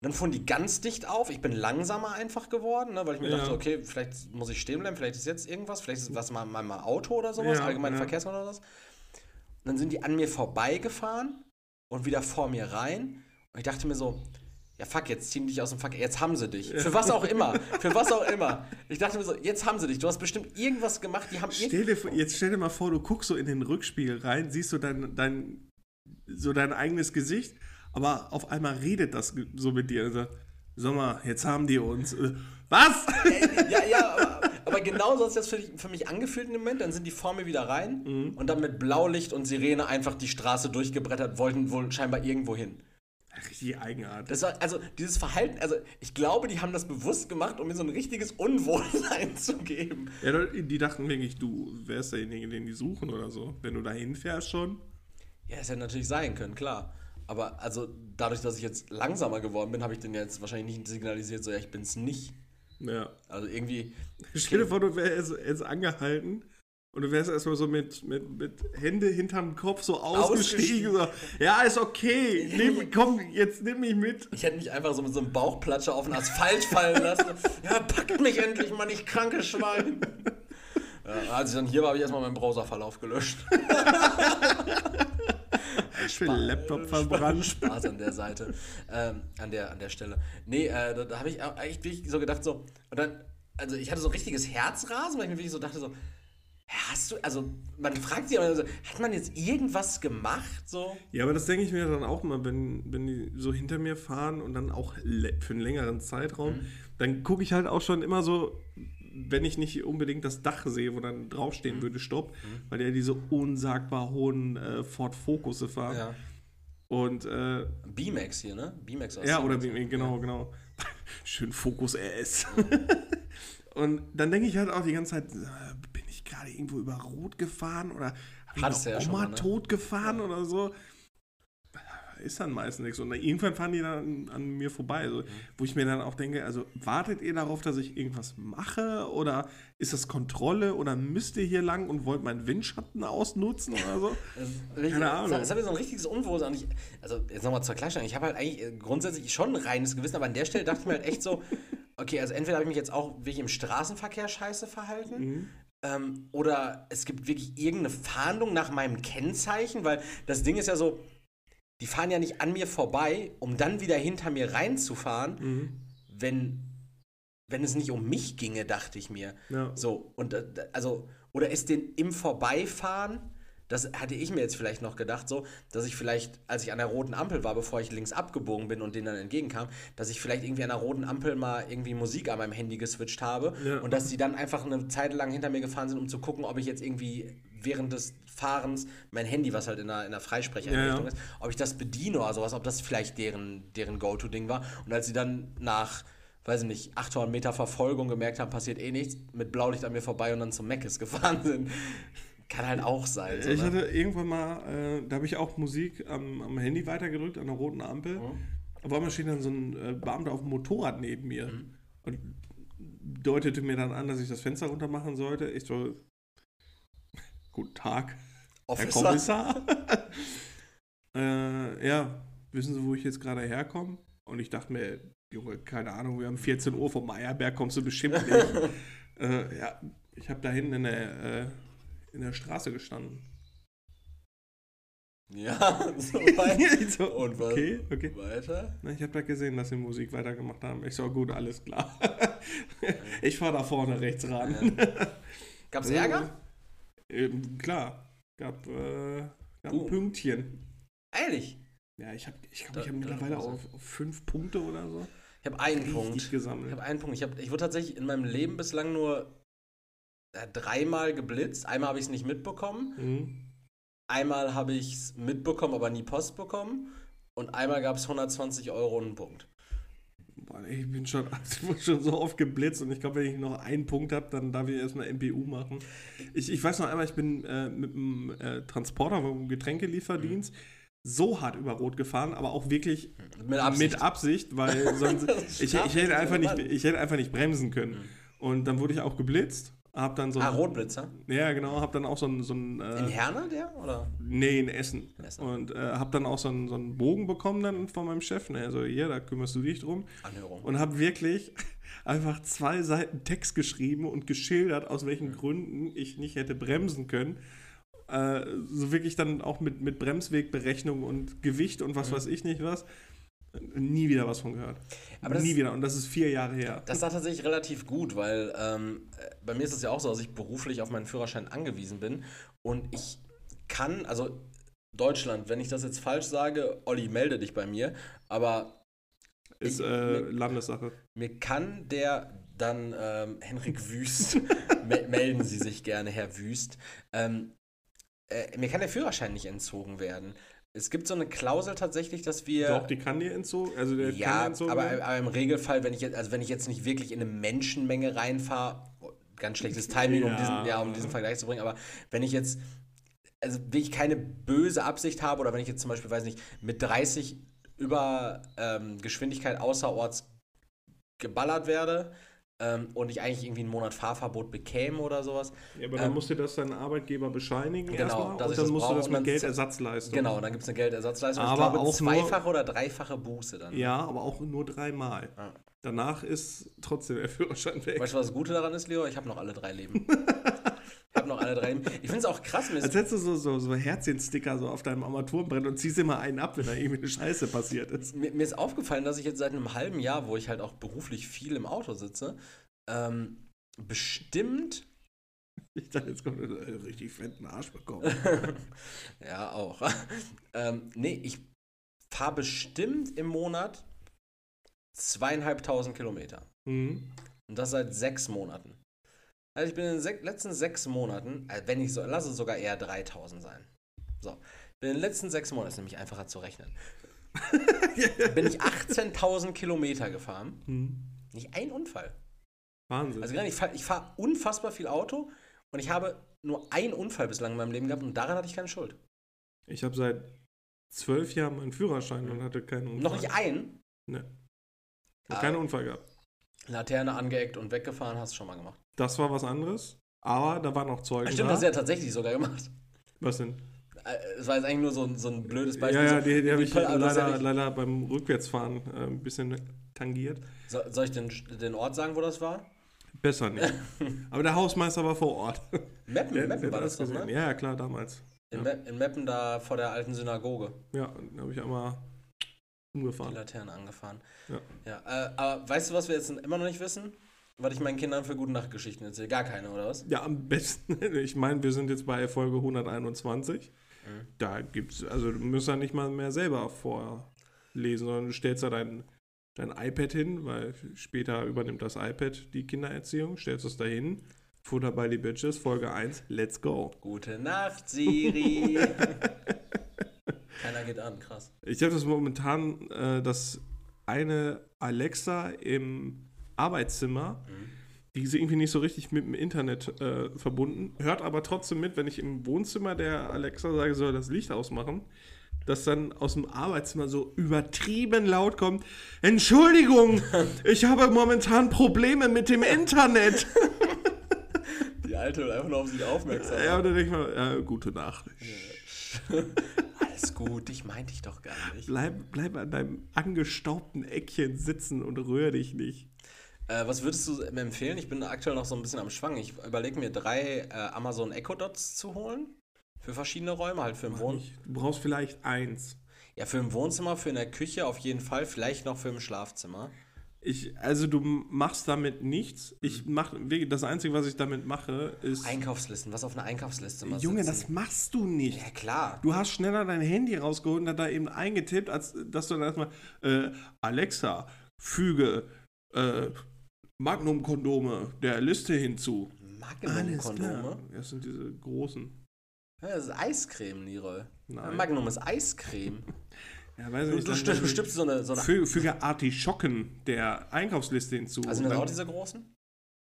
Dann fuhren die ganz dicht auf. Ich bin langsamer einfach geworden, ne, weil ich mir ja. dachte, okay, vielleicht muss ich stehen bleiben, vielleicht ist jetzt irgendwas, vielleicht ist was mal, mal Auto oder sowas, ja, allgemeine ja. Verkehrsordnung oder was. Und dann sind die an mir vorbeigefahren und wieder vor mir rein. Und ich dachte mir so, ja fuck, jetzt ziehen dich aus dem Fuck, jetzt haben sie dich. Für was auch immer. Für was auch immer. Ich dachte mir so, jetzt haben sie dich. Du hast bestimmt irgendwas gemacht, die haben stell dir, Jetzt stell dir mal vor, du guckst so in den Rückspiegel rein, siehst du dein, dein, so dein eigenes Gesicht, aber auf einmal redet das so mit dir. Also, sag mal, jetzt haben die uns. Äh, was? Ja, ja, aber, aber genau so hat das für, für, mich angefühlt dem Moment. Dann sind die vor mir wieder rein mhm. und dann mit Blaulicht und Sirene einfach die Straße durchgebrettert, wollten wohl scheinbar irgendwo hin. Richtig eigenartig. Das war, also dieses Verhalten, also ich glaube, die haben das bewusst gemacht, um mir so ein richtiges Unwohlsein zu geben. Ja, die dachten wirklich, du wärst derjenige, den die suchen oder so. Wenn du da hinfährst schon. Ja, das hätte natürlich sein können, klar. Aber also dadurch, dass ich jetzt langsamer geworden bin, habe ich den jetzt wahrscheinlich nicht signalisiert, so ja, ich bin es nicht. Ja. Also irgendwie. Stell dir vor, du wärst jetzt angehalten und du wärst erstmal so mit, mit, mit Hände hinterm Kopf so ausgestiegen. So, ja, ist okay. Nehm, komm, jetzt nimm mich mit. Ich hätte mich einfach so mit so einem Bauchplatscher auf den Asphalt fallen lassen. ja, packt mich endlich mal, nicht krankes Schwein. Ja, als ich dann hier war, habe ich erstmal meinen Browserverlauf gelöscht. Ich bin Laptop verbrannt. Spaß an der Seite. Ähm, an, der, an der Stelle. Nee, äh, da, da habe ich eigentlich wirklich so gedacht, so. Und dann, also ich hatte so richtiges Herzrasen, weil ich mir wirklich so dachte, so Hast du, also man fragt sich, also, hat man jetzt irgendwas gemacht? So? Ja, aber das denke ich mir dann auch mal, wenn, wenn die so hinter mir fahren und dann auch für einen längeren Zeitraum, mhm. dann gucke ich halt auch schon immer so, wenn ich nicht unbedingt das Dach sehe, wo dann draufstehen mhm. würde, Stopp, mhm. weil ja diese unsagbar hohen äh, Ford Focusse fahren. Ja. Und äh, B-Max hier, ne? B-Max Ja, oder B genau, ja. genau. Schön Fokus RS. und dann denke ich halt auch die ganze Zeit, gerade irgendwo über Rot gefahren oder habe ich ja Oma mal, ne? tot gefahren ja. oder so? Ist dann meistens nichts. Und irgendwann fahren die dann an mir vorbei. Also, mhm. Wo ich mir dann auch denke, also wartet ihr darauf, dass ich irgendwas mache? Oder ist das Kontrolle? Oder müsst ihr hier lang und wollt meinen Windschatten ausnutzen oder so? Keine Ahnung. Das hat mir so ein richtiges Unwohlsein. also jetzt nochmal zur Klarstellung. Ich habe halt eigentlich grundsätzlich schon ein reines Gewissen, aber an der Stelle dachte ich mir halt echt so, okay, also entweder habe ich mich jetzt auch wirklich im Straßenverkehr scheiße verhalten. Mhm. Ähm, oder es gibt wirklich irgendeine Fahndung nach meinem Kennzeichen, weil das Ding ist ja so, die fahren ja nicht an mir vorbei, um dann wieder hinter mir reinzufahren, Mhm. wenn, wenn es nicht um mich ginge, dachte ich mir. Ja. So, und äh, also, oder ist den im Vorbeifahren, das hatte ich mir jetzt vielleicht noch gedacht, so, dass ich vielleicht, als ich an der roten Ampel war, bevor ich links abgebogen bin und denen dann entgegenkam, dass ich vielleicht irgendwie an der roten Ampel mal irgendwie Musik an meinem Handy geswitcht habe Ja. und dass die dann einfach eine Zeit lang hinter mir gefahren sind, um zu gucken, ob ich jetzt irgendwie während des Fahrens mein Handy, was halt in der, in der Freisprechereinrichtung Ja, ja. ist, ob ich das bediene oder sowas, ob das vielleicht deren, deren Go-To-Ding war. Und als sie dann nach, weiß ich nicht, 800 Meter Verfolgung gemerkt haben, passiert eh nichts, mit Blaulicht an mir vorbei und dann zum Meckes gefahren sind. Kann halt auch sein. So, Ich ne? hatte irgendwann mal, äh, da habe ich auch Musik am, am Handy weitergedrückt, an der roten Ampel. Mhm. Auf einmal steht dann so ein äh, Beamter auf dem Motorrad neben mir Mhm. und deutete mir dann an, dass ich das Fenster runter machen sollte. Ich so, guten Tag, Herr Officer. Kommissar. äh, ja, wissen Sie, wo ich jetzt gerade herkomme? Und ich dachte mir, Junge, keine Ahnung, wir haben 14 Uhr vom Meierberg, kommst du bestimmt nicht. äh, ja, ich habe da hinten in der, äh, in der Straße gestanden. Ja, so weit. Ich so, Und was? Okay, okay. Weiter? Na, ich habe da gesehen, dass sie Musik weitergemacht haben. Ich so, gut, alles klar. ich fahre da vorne rechts ran. Gab's Ärger? Ähm, klar, gab, äh, gab Uh. ein Pünktchen. Ehrlich. Ja, ich habe ich glaub, ich hab da- mittlerweile auf, auf fünf Punkte oder so Ich habe einen Punkt. Ich gesammelt. habe einen Punkt. Ich, hab, ich wurde tatsächlich in meinem Leben bislang nur dreimal geblitzt. Einmal habe ich es nicht mitbekommen. Mhm. Einmal habe ich es mitbekommen, aber nie Post bekommen. Und einmal gab es 120 Euro und einen Punkt. Ey, ich bin schon, ich schon so oft geblitzt und ich glaube, wenn ich noch einen Punkt habe, dann darf ich erstmal MPU machen. Ich, ich weiß noch einmal, ich bin äh, mit einem äh, Transporter vom Getränkelieferdienst so hart über Rot gefahren, aber auch wirklich Mit Absicht. mit Absicht, weil sonst ich, ich, hätte einfach nicht, Mann. ich hätte einfach nicht bremsen können. Und dann wurde ich auch geblitzt, hab dann so Ah, Rotblitzer? ja genau, hab dann auch so ein, so ein In äh, Herne, der? Oder? nee in Essen In Essen. und äh, hab dann auch so einen, so einen Bogen bekommen dann von meinem Chef, ne, also hier, da kümmerst du dich drum Anhörung. und habe wirklich einfach zwei Seiten Text geschrieben und geschildert, aus welchen Mhm. Gründen ich nicht hätte bremsen können. Äh, so wirklich dann auch mit, mit Bremswegberechnung und Gewicht und was weiß ich nicht was. Nie wieder was von gehört. Aber Nie wieder. Und das ist vier Jahre her. Das war tatsächlich relativ gut, weil ähm, äh, bei mir ist es ja auch so, dass ich beruflich auf meinen Führerschein angewiesen bin und ich kann, also Deutschland, wenn ich das jetzt falsch sage, Olli, melde dich bei mir, aber ist ich- äh, mir- Landessache. mir kann der dann ähm, Henrik Wüst, me melden Sie sich gerne, Herr Wüst, ähm, äh, mir kann der Führerschein nicht entzogen werden. Es gibt so eine Klausel tatsächlich, dass wir. Doch, die kann dir entzogen. Also der kann Ja, entzogen aber, aber im Regelfall, wenn ich jetzt, also wenn ich jetzt nicht wirklich in eine Menschenmenge reinfahre, oh, ganz schlechtes Timing, um, Ja. diesen, ja, um diesen Vergleich zu bringen, aber wenn ich jetzt, also wenn ich keine böse Absicht habe oder wenn ich jetzt zum Beispiel, weiß nicht, mit 30 über ähm, Geschwindigkeit außerorts geballert werde ähm, und ich eigentlich irgendwie einen Monat Fahrverbot bekäme oder sowas, Ja, aber dann ähm, musst du das deinem Arbeitgeber bescheinigen Genau, erstmal dass und dann das musst du das mit Geldersatzleistung. genau, dann gibt es eine Geldersatzleistung, Aber ich glaube auch nur- zweifache oder dreifache Buße dann. Ja, aber auch nur dreimal. Ja. Danach ist trotzdem der Führerschein weg. Weißt du, was das Gute daran ist, Leo? Ich habe noch alle drei Leben. habe noch alle drei. Ich finde es auch krass. Als hättest du so, so, so Herzchensticker so auf deinem Armaturenbrett und ziehst immer einen ab, wenn da irgendwie eine Scheiße passiert ist. mir, mir ist aufgefallen, dass ich jetzt seit einem halben Jahr, wo ich halt auch beruflich viel im Auto sitze, ähm, bestimmt, Ich dachte, jetzt kommt ein äh, richtig fetten Arsch bekommen. ja auch, ähm, nee, ich fahre bestimmt im Monat zweieinhalbtausend Kilometer. Mhm. Und das seit sechs Monaten. Also ich bin in den sech letzten sechs Monaten, äh, wenn ich so, lass es sogar eher 3000 sein. So. Bin in den letzten sechs Monaten, ist nämlich einfacher zu rechnen, bin ich 18.000 Kilometer gefahren. Mhm. Nicht ein Unfall. Wahnsinn. Also gerade, ich fahre fahr unfassbar viel Auto und ich habe nur einen Unfall bislang in meinem Leben gehabt und daran hatte ich keine Schuld. ich habe seit zwölf Jahren meinen Führerschein und hatte keinen Unfall. Noch nicht einen. Ich Ah. habe keinen Unfall gehabt. Laterne angeeckt und weggefahren, hast du schon mal gemacht. Das war was anderes. Aber da waren auch Zeugen. Stimmt, da. hast du ja tatsächlich sogar gemacht. Was denn? Äh, Es war jetzt eigentlich nur so ein, so ein blödes Ja, Beispiel. ja, so, die, die habe ich hast ja leider, leider beim Rückwärtsfahren äh, ein bisschen tangiert. So, soll ich den, den Ort sagen, wo das war? Besser nicht. Aber der Hausmeister war vor Ort. Meppen, Der- Meppen der war das doch, gesehen. ne? Ja, ja, klar, damals. In, Ja. Meppen da vor der alten Synagoge. Ja, da habe ich einmal Die umgefahren. Laterne angefahren. Ja. ja äh, aber weißt du, was wir jetzt immer noch nicht wissen? Was ich meinen Kindern für gute Nachtgeschichten erzähle? Gar keine, oder was? Ja, am besten. Ich meine, wir sind jetzt bei Folge 121. Mhm. Da gibt's, also du musst ja nicht mal mehr selber vorlesen, sondern du stellst da dein, dein iPad hin, weil später übernimmt das iPad die Kindererziehung, stellst es dahin. Futter bei die Bitches, Folge 1, let's go. Gute Nacht, Siri. Keiner geht an, krass. Ich habe das momentan, äh, dass eine Alexa im Arbeitszimmer, die ist irgendwie nicht so richtig mit dem Internet äh, verbunden, hört aber trotzdem mit, wenn ich im Wohnzimmer der Alexa sage, soll das Licht ausmachen, dass dann aus dem Arbeitszimmer so übertrieben laut kommt, Entschuldigung, ich habe momentan Probleme mit dem Internet. Die Alte will einfach nur auf sich aufmerksam. ja, und dann denke ich mal, ja, gute Nacht. Alles gut, ich meinte ich doch gar nicht. Bleib, bleib an deinem angestaubten Eckchen sitzen und rühr dich nicht. Äh, was würdest du mir empfehlen? Ich bin aktuell noch so ein bisschen am Schwang. Ich überlege mir drei äh, Amazon Echo Dots zu holen. Für verschiedene Räume, halt für im Wohn Du brauchst vielleicht eins. ja, für im Wohnzimmer, für in der Küche auf jeden Fall, vielleicht noch für im Schlafzimmer. Ich, also du machst damit nichts. Ich mach, wirklich, das Einzige, was ich damit mache, ist. Einkaufslisten, was auf einer Einkaufsliste mal Junge, sitzen. das machst du nicht. Ja, klar. Du hast schneller dein Handy rausgeholt und hat da eben eingetippt, als dass du dann erstmal äh, Alexa, füge äh, Magnum-Kondome der Liste hinzu. Magnum-Kondome. Das sind diese großen. Ja, das ist Eiscreme, Leroy. Nein. Magnum ist Eiscreme. Ja, weiß Du, nicht, du, dann- sti- du stippst so eine. So eine Fü- Füge Artischocken der Einkaufsliste hinzu. also sind Und das dann- auch diese großen?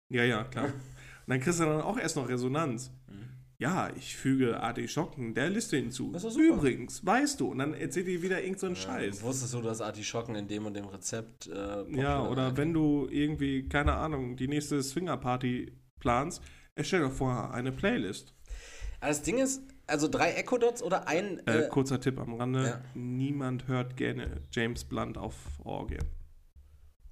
Ja, ja, klar. Und dann kriegst du dann auch erst noch Resonanz. Mhm. Ja, ich füge Artischocken der Liste hinzu. Das ist super. Übrigens, weißt du. Und dann erzählt dir wieder irgend so einen Scheiß. Wusstest du, dass Artischocken in dem und dem Rezept. Äh, Ja, oder sind? wenn du irgendwie, keine Ahnung, die nächste Swingerparty planst, erstell doch vorher eine Playlist. Aber das Ding ist, also drei Echo Dots oder ein. Äh, Äh, kurzer Tipp am Rande: ja. Niemand hört gerne James Blunt auf Orgie.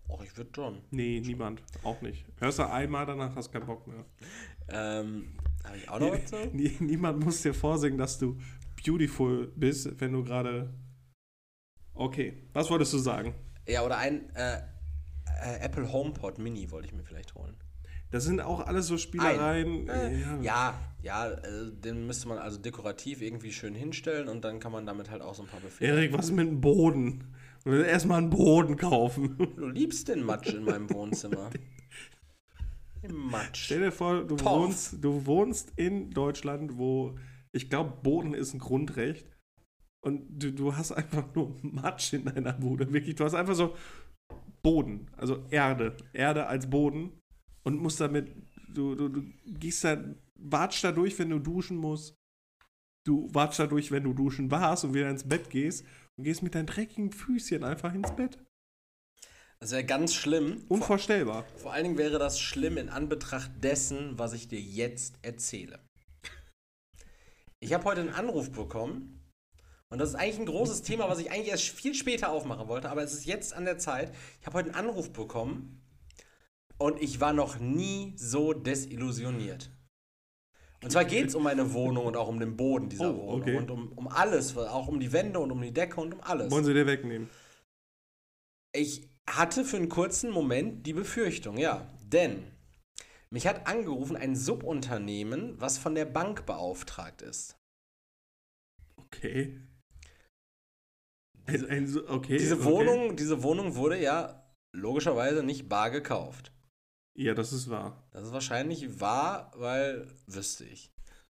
oh, ich würde schon. Nee, niemand. Auch nicht. Hörst du einmal, danach hast du keinen Bock mehr. Ähm, habe ich auch noch was? Nie, niemand muss dir vorsingen, dass du beautiful bist, wenn du gerade. Okay, was wolltest du sagen? Ja, oder ein äh, äh, Apple HomePod Mini wollte ich mir vielleicht holen. Das sind auch alles so Spielereien. Äh, ja. ja, ja, äh, den müsste man also dekorativ irgendwie schön hinstellen und dann kann man damit halt auch so ein paar Befehle. Erik, was mit dem Boden? Du willst erstmal einen Boden kaufen. Du liebst den Matsch in meinem Wohnzimmer. Den Matsch. Stell dir vor, du wohnst, du wohnst in Deutschland, wo ich glaube, Boden ist ein Grundrecht. Und du, du hast einfach nur Matsch in deiner Bude. Wirklich, du hast einfach so Boden, also Erde. Erde als Boden. Und musst damit, du, du, du gehst da, watsch da durch, wenn du duschen musst. Du watsch da durch, wenn du duschen warst und wieder ins Bett gehst. Und gehst mit deinen dreckigen Füßchen einfach ins Bett. Das wäre ganz schlimm. Vor, Unvorstellbar. vor allen Dingen wäre das schlimm in Anbetracht dessen, was ich dir jetzt erzähle. Ich habe heute einen Anruf bekommen. Und das ist eigentlich ein großes Thema, was ich eigentlich erst viel später aufmachen wollte, aber es ist jetzt an der Zeit. Ich habe heute einen Anruf bekommen und ich war noch nie so desillusioniert. Und zwar geht es um meine Wohnung und auch um den Boden dieser Oh, Wohnung okay. und um, um alles, auch um die Wände und um die Decke und um alles. Wollen sie dir wegnehmen? Ich hatte für einen kurzen Moment die Befürchtung, ja. Denn mich hat angerufen ein Subunternehmen, was von der Bank beauftragt ist. Okay. Ein, ein, okay. Diese okay. Wohnung, diese Wohnung wurde ja logischerweise nicht bar gekauft. Ja, das ist wahr. Das ist wahrscheinlich wahr, weil wüsste ich.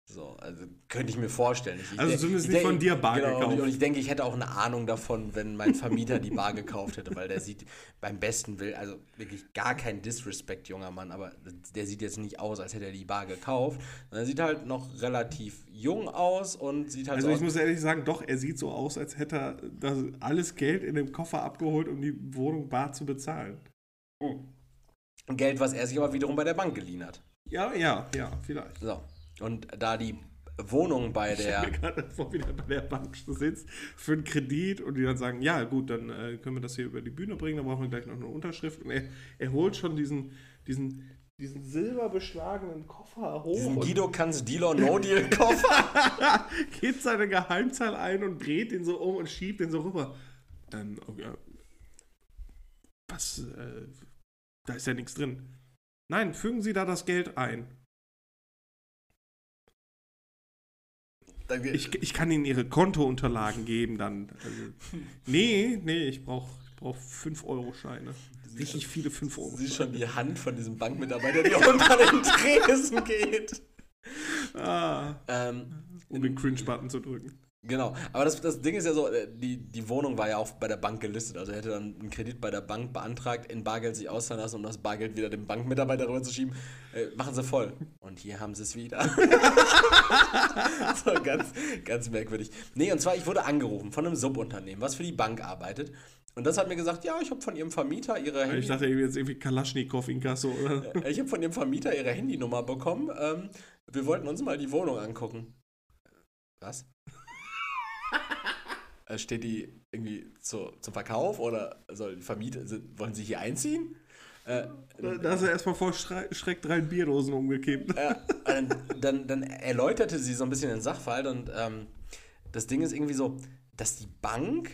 So, also könnte ich mir vorstellen. Ich, Also de- zumindest ich nicht von dir bar genau, gekauft. und ich denke, ich hätte auch eine Ahnung davon, wenn mein Vermieter die Bar gekauft hätte, weil der sieht beim besten Will, also wirklich gar kein Disrespect, junger Mann, aber der sieht jetzt nicht aus, als hätte er die Bar gekauft. Er sieht halt noch relativ jung aus und sieht halt Also so ich muss ehrlich sagen, doch, er sieht so aus, als hätte er das alles Geld in dem Koffer abgeholt, um die Wohnung bar zu bezahlen. Geld, was er sich aber wiederum bei der Bank geliehen hat. Ja, ja, ja, vielleicht. So. Und da die Wohnung bei Ich der. mir gerade vor, wie der bei der Bank sitzt für einen Kredit und die dann sagen, ja gut, dann äh, können wir das hier über die Bühne bringen, dann brauchen wir gleich noch eine Unterschrift. Und er, er holt schon diesen, diesen, diesen silberbeschlagenen Koffer hoch Diesen Guido Kanz Dealer No Deal Koffer. gibt seine Geheimzahl ein und dreht den so um und schiebt den so rüber. Ähm, okay, was, äh, da ist ja nichts drin. Nein, fügen Sie da das Geld ein. Ich, ich kann Ihnen Ihre Kontounterlagen geben dann. Also, nee, nee, ich brauche ich brauch 5-Euro-Scheine. Richtig viele 5 Euro. siehst schon die Hand von diesem Bankmitarbeiter, die unter den Tresen geht. Ah, Ähm, um den Cringe-Button zu drücken. Genau, aber das, das Ding ist ja so, äh, die, die Wohnung war ja auch bei der Bank gelistet. Also er hätte dann einen Kredit bei der Bank beantragt, in Bargeld sich auszahlen lassen, um das Bargeld wieder dem Bankmitarbeiter rüberzuschieben. Äh, machen sie voll. Und hier haben sie es wieder. so ganz, ganz merkwürdig. Nee, und zwar, ich wurde angerufen von einem Subunternehmen, was für die Bank arbeitet. Und das hat mir gesagt, ja, ich habe von ihrem Vermieter ihre Handy Ich dachte jetzt irgendwie Kalaschnikow in Kasso, oder? Äh, ich habe von ihrem Vermieter ihre Handynummer bekommen. Ähm, wir wollten uns mal die Wohnung angucken. Was? Äh, Steht die irgendwie zu, zum Verkauf oder soll die Vermieter, sind, wollen sie hier einziehen? Äh, Da ist er erstmal vor Schreck drei Bierdosen umgekippt. äh, dann, dann, erläuterte sie so ein bisschen den Sachverhalt und ähm, das Ding ist irgendwie so, dass die Bank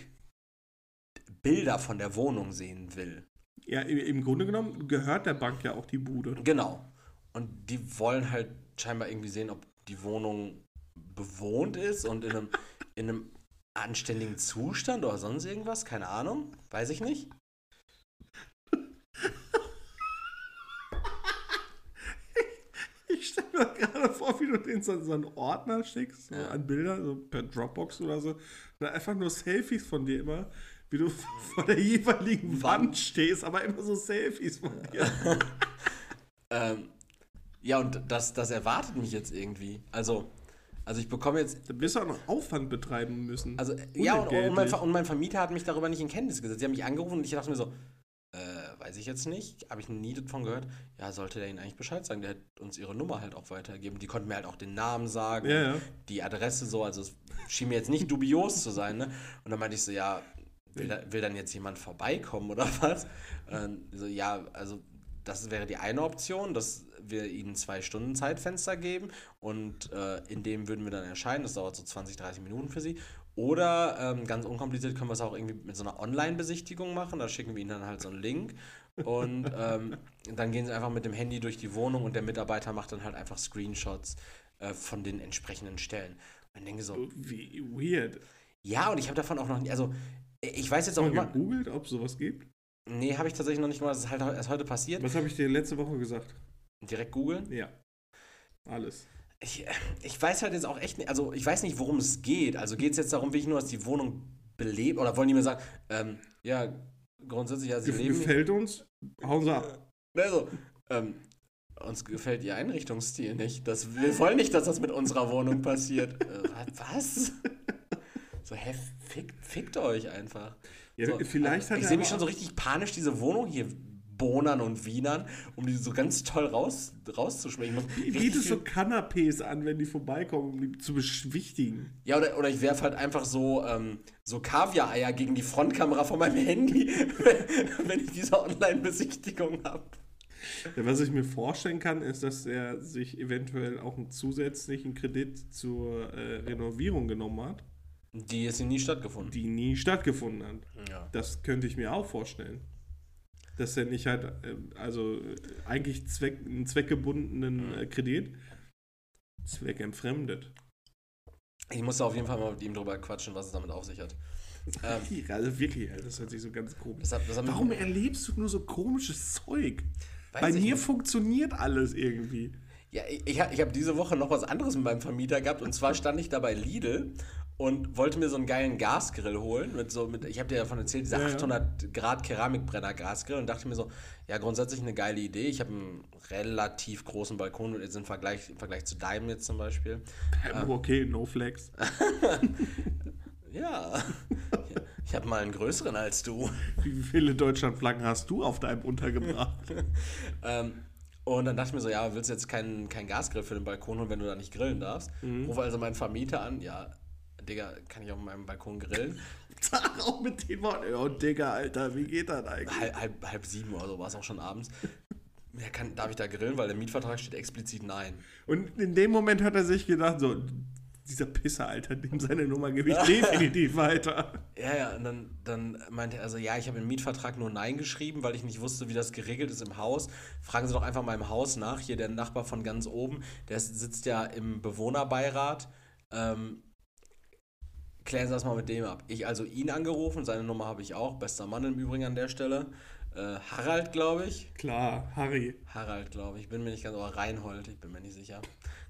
Bilder von der Wohnung sehen will. Ja, im Grunde genommen gehört der Bank ja auch die Bude. Genau. Und die wollen halt scheinbar irgendwie sehen, ob die Wohnung bewohnt ist und in einem, in einem anständigen Zustand oder sonst irgendwas. Keine Ahnung. Weiß ich nicht. Ich stelle mir gerade vor, wie du den so, so einen Ordner schickst, so Ja. an Bilder, so per Dropbox oder so. Und einfach nur Selfies von dir immer, wie du vor der jeweiligen Wand. Wand stehst, aber immer so Selfies von dir. Ähm, ja, und das, das erwartet mich jetzt irgendwie. Also, also ich bekomme jetzt. Da wirst du auch noch Aufwand betreiben müssen. Also, ja, und, und, mein, und mein Vermieter hat mich darüber nicht in Kenntnis gesetzt. Sie haben mich angerufen und ich dachte mir so, äh, weiß ich jetzt nicht, habe ich nie davon gehört. Ja, sollte der Ihnen eigentlich Bescheid sagen? Der hat uns ihre Nummer halt auch weitergegeben. Die konnten mir halt auch den Namen sagen, Ja, ja. die Adresse so, also es schien mir jetzt nicht dubios zu sein, ne? Und dann meinte ich so, ja, will, da, will dann jetzt jemand vorbeikommen oder was? So, ja, also das wäre die eine Option, dass wir ihnen zwei Stunden Zeitfenster geben und äh, in dem würden wir dann erscheinen. Das dauert so 20, 30 Minuten für sie. Oder ähm, ganz unkompliziert können wir es auch irgendwie mit so einer Online-Besichtigung machen. Da schicken wir ihnen dann halt so einen Link. Und ähm, dann gehen sie einfach mit dem Handy durch die Wohnung und der Mitarbeiter macht dann halt einfach Screenshots äh, von den entsprechenden Stellen. Und ich denke so, Wie weird. ja, und ich habe davon auch noch nie, also ich weiß jetzt auch mal immer, gegoogelt, ob sowas gibt? nee, habe ich tatsächlich noch nicht gemacht, das ist halt erst heute passiert. Was habe ich dir letzte Woche gesagt? Direkt googeln. Ja. Alles. Ich, ich weiß halt jetzt auch echt nicht, also ich weiß nicht, worum es geht. Also geht es jetzt darum, will ich nur, dass die Wohnung belebt oder wollen die mir sagen, ähm, ja, grundsätzlich, ja, sie Ge leben. gefällt uns? Hauen sie ab. Also, ähm, uns gefällt ihr Einrichtungsstil nicht. Das, wir wollen nicht, dass das mit unserer Wohnung passiert. Äh, was? So, hä, fickt, fickt euch einfach. Ja, So, vielleicht hat ich sehe mich schon so richtig panisch, diese Wohnung hier Bohnern und Wienern, um die so ganz toll raus, rauszuschmecken. Ich Bietest viel- so Kanapés an, wenn die vorbeikommen, um die zu beschwichtigen. Ja, oder, oder ich werfe halt einfach so, ähm, so Kaviar-Eier gegen die Frontkamera von meinem Handy, wenn ich diese Online-Besichtigung habe. Ja, was ich mir vorstellen kann, ist, dass er sich eventuell auch einen zusätzlichen Kredit zur äh, Renovierung genommen hat, Die ist nie stattgefunden. die nie stattgefunden hat. Ja. Das könnte ich mir auch vorstellen. Dass er nicht halt, also äh, eigentlich Zweck, einen zweckgebundenen äh, Kredit zweckentfremdet. Ich muss da auf jeden Fall mal mit ihm drüber quatschen, was es damit auf sich hat. Ähm, Also wirklich, das hört sich so ganz komisch. das hat, das Warum erlebst du nur so komisches Zeug? Bei mir nicht. funktioniert alles irgendwie. Ja, ich, ich habe diese Woche noch was anderes mit meinem Vermieter gehabt und zwar stand ich da bei Lidl und wollte mir so einen geilen Gasgrill holen. Mit so, mit, ich habe dir davon erzählt, dieser Ja, ja. 800 Grad Keramikbrenner Gasgrill und dachte mir so, ja, grundsätzlich eine geile Idee. Ich habe einen relativ großen Balkon jetzt im Vergleich, im Vergleich zu deinem jetzt zum Beispiel. Ähm, Okay, no flex. Ja, ich habe mal einen größeren als du. Wie viele Deutschlandflaggen hast du auf deinem untergebracht? Ähm, Und dann dachte ich mir so, ja, willst du jetzt keinen kein Gasgrill für den Balkon holen, wenn du da nicht grillen darfst? Mhm. Rufe also meinen Vermieter an, ja, Digga, kann ich auf meinem Balkon grillen? Sag auch mit den Worten, oh Digga, Alter, wie geht das eigentlich? halb, halb, halb sieben oder so war es auch schon abends. Ja, kann, darf ich da grillen? Weil der Mietvertrag steht explizit nein. Und in dem Moment hat er sich gedacht, so, dieser Pisser, Alter, dem seine Nummer gebe ich definitiv weiter. Ja, ja, und dann, dann meinte er so, ja, ich habe im Mietvertrag nur Nein geschrieben, weil ich nicht wusste, wie das geregelt ist im Haus. Fragen Sie doch einfach mal im Haus nach. Hier der Nachbar von ganz oben, der sitzt ja im Bewohnerbeirat. Ähm, klären Sie das mal mit dem ab. Ich also ihn angerufen, seine Nummer habe ich auch. Bester Mann im Übrigen an der Stelle. Äh, Harald, glaube ich. Klar, Harry. Harald, glaube ich. Bin mir nicht ganz, aber Reinhold, ich bin mir nicht sicher.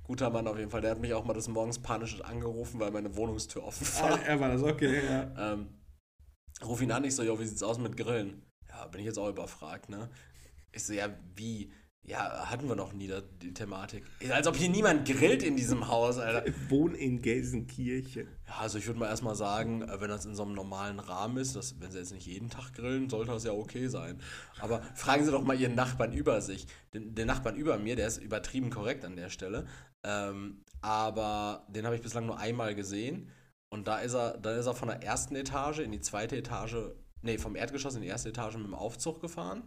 Guter Mann auf jeden Fall. Der hat mich auch mal des Morgens panisch angerufen, weil meine Wohnungstür offen war. Ah, er war das, okay, ja. Ähm, ruf ihn an, ich so, jo, wie sieht's aus mit Grillen? Ja, bin ich jetzt auch überfragt, ne? Ich so, ja, wie? Ja, hatten wir noch nie da, die Thematik. Als ob hier niemand grillt in diesem Haus, Alter. Ich wohne in Gelsenkirchen. Ja, also ich würde mal erstmal sagen, äh, wenn das in so einem normalen Rahmen ist, dass, wenn sie jetzt nicht jeden Tag grillen, sollte das ja okay sein. Aber fragen Sie doch mal Ihren Nachbarn über sich. Den, den Nachbarn über mir, der ist übertrieben korrekt an der Stelle. Ähm, aber den habe ich bislang nur einmal gesehen. Und da ist er, da ist er von der ersten Etage in die zweite Etage, nee, vom Erdgeschoss in die erste Etage mit dem Aufzug gefahren.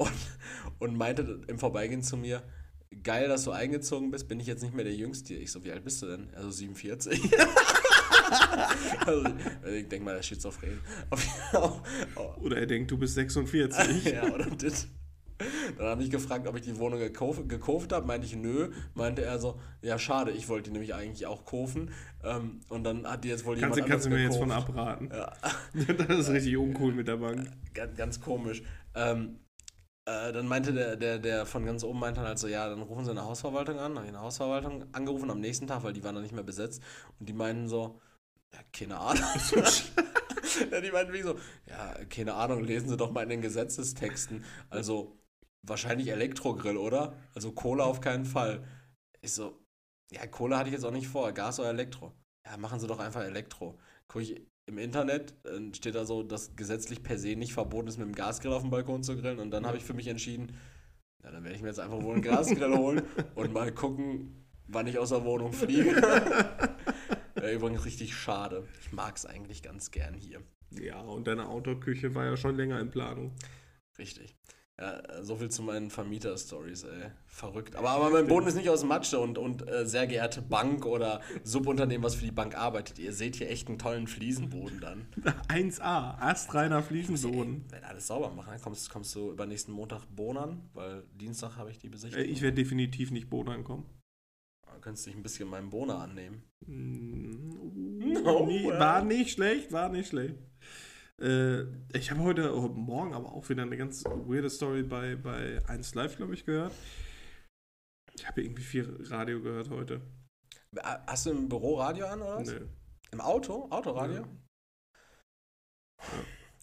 Und, und meinte im Vorbeigehen zu mir, geil, dass du eingezogen bist, bin ich jetzt nicht mehr der Jüngste. Ich so, wie alt bist du denn? Also 47. also, ich denke mal, der schizophren. Oder er denkt, du bist 46. ja, oder das. Dann habe ich gefragt, ob ich die Wohnung gekauft, gekauft habe. Meinte ich, nö. Meinte er so, ja, schade, ich wollte die nämlich eigentlich auch kaufen. Ähm, und dann hat die jetzt wohl kannst, jemand Kannst du mir gekauft. jetzt von abraten? Ja. das ist richtig uncool mit der Bank. Ganz, ganz komisch. Ähm, äh, dann meinte der, der, der von ganz oben meinte dann halt so, ja, dann rufen sie eine Hausverwaltung an. Habe ich eine Hausverwaltung angerufen am nächsten Tag, weil die waren dann nicht mehr besetzt. Und die meinten so, ja, keine Ahnung. ja, die meinten wie so, ja, keine Ahnung, lesen Sie doch mal in den Gesetzestexten. Also wahrscheinlich Elektrogrill, oder? Also Kohle auf keinen Fall. Ich so, ja, Kohle hatte ich jetzt auch nicht vor, Gas oder Elektro. Ja, machen Sie doch einfach Elektro. Guck ich im Internet, steht da so, dass gesetzlich per se nicht verboten ist, mit dem Gasgrill auf dem Balkon zu grillen. Und dann habe ich für mich entschieden, ja, dann werde ich mir jetzt einfach wohl einen Gasgrill holen und mal gucken, wann ich aus der Wohnung fliege. ja, übrigens richtig schade. Ich mag es eigentlich ganz gern hier. Ja, und deine Autoküche war ja schon länger in Planung. Richtig. Ja, so viel zu meinen Vermieter-Stories, ey. Verrückt. Aber, aber mein Boden ist nicht aus Matsche und, und äh, sehr geehrte Bank oder Subunternehmen, was für die Bank arbeitet. Ihr seht hier echt einen tollen Fliesenboden dann. 1A, astreiner Fliesenboden. Wenn alles sauber machen, dann kommst, kommst du übernächsten Montag bonern, weil Dienstag habe ich die Äh, Besichtigung. Ich werde definitiv nicht Boden kommen. Dann könntest du dich ein bisschen meinem Bohner annehmen. No, nie, war nicht schlecht, war nicht schlecht. Äh, ich habe heute, oh, morgen aber auch wieder eine ganz weirde Story bei, bei 1 Live, glaube ich, gehört. Ich habe irgendwie viel Radio gehört heute. Hast du im Büro Radio an oder was? Nö. Im Auto? Autoradio?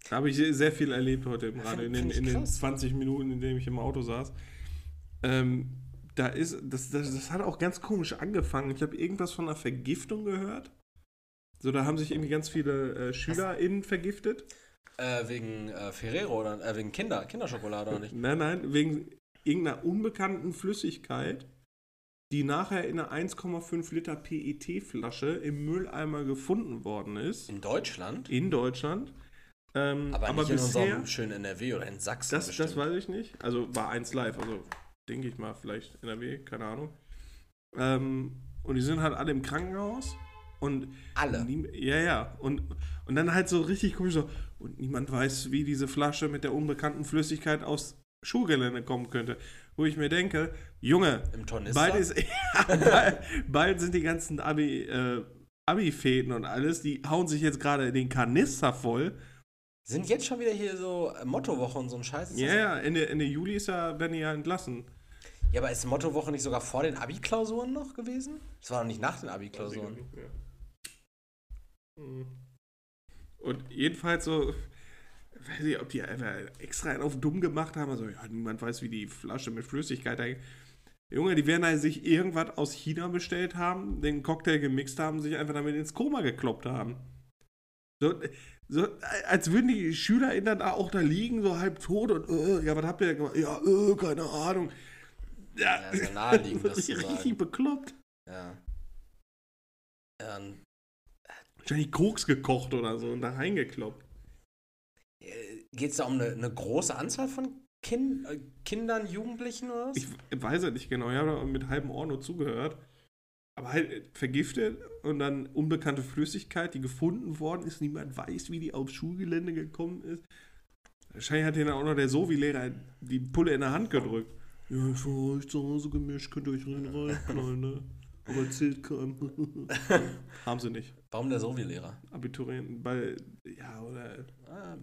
Da habe ich sehr viel erlebt heute im Radio, in den, in den krass. 20 Minuten, in denen ich im Auto saß. Ähm, da ist, das, das, das hat auch ganz komisch angefangen. Ich habe irgendwas von einer Vergiftung gehört. So, da haben sich irgendwie ganz viele äh, SchülerInnen vergiftet. Äh, wegen äh, Ferrero oder äh, wegen Kinder, Kinderschokolade oder nicht? Nein, nein, wegen irgendeiner unbekannten Flüssigkeit, die nachher in einer 1,5 Liter PET-Flasche im Mülleimer gefunden worden ist. In Deutschland? In Deutschland. Ähm, Aber, aber nicht in bisher, unserem schönen NRW oder in Sachsen das, bestimmt. das weiß ich nicht. Also war eins live, also denke ich mal, vielleicht NRW, keine Ahnung. Ähm, und die sind halt alle im Krankenhaus. Und Alle? Nie, ja, ja. Und, und dann halt so richtig komisch so, und niemand weiß, wie diese Flasche mit der unbekannten Flüssigkeit aus Schulgelände kommen könnte. Wo ich mir denke, Junge, bald, ist, ja, bald, bald sind die ganzen Abi, äh, Abi-Fäden und alles, die hauen sich jetzt gerade den Kanister voll. Sind jetzt schon wieder hier so äh, Mottowoche und so ein Scheiß? Ja, ja, Ende, Ende Juli ist ja, die ja entlassen. Ja, aber ist Mottowoche nicht sogar vor den Abi-Klausuren noch gewesen? Das war doch nicht nach den Abi-Klausuren. Mhm. Und jedenfalls so, weiß ich, ob die einfach extra einen auf dumm gemacht haben, also ja, niemand weiß, wie die Flasche mit Flüssigkeit eigentlich. Junge, die werden halt sich irgendwas aus China bestellt haben, den Cocktail gemixt haben, sich einfach damit ins Koma gekloppt haben. So, so als würden die SchülerInnen dann auch da liegen, so halb tot und, äh, ja, was habt ihr denn gemacht? Ja, äh, keine Ahnung. Ja, Ja, ja naheliegend, das richtig sagen. bekloppt. Ja. Ähm, Wahrscheinlich Koks gekocht oder so und da reingekloppt. Geht es da um eine, eine große Anzahl von kind, äh, Kindern, Jugendlichen oder was? Ich weiß es nicht genau, ich habe da mit halbem Ohr nur zugehört. Aber halt vergiftet und dann unbekannte Flüssigkeit, die gefunden worden ist. Niemand weiß, wie die aufs Schulgelände gekommen ist. Wahrscheinlich hat denen auch noch der Sovi-Lehrer die Pulle in der Hand gedrückt. Ja, für euch zu Hause gemischt, könnt ihr euch rein reinknallen, ne? Aber erzählt keinem. Haben sie nicht. Warum der Sovi-Lehrer? Abiturienten, weil, ja, oder. Ah,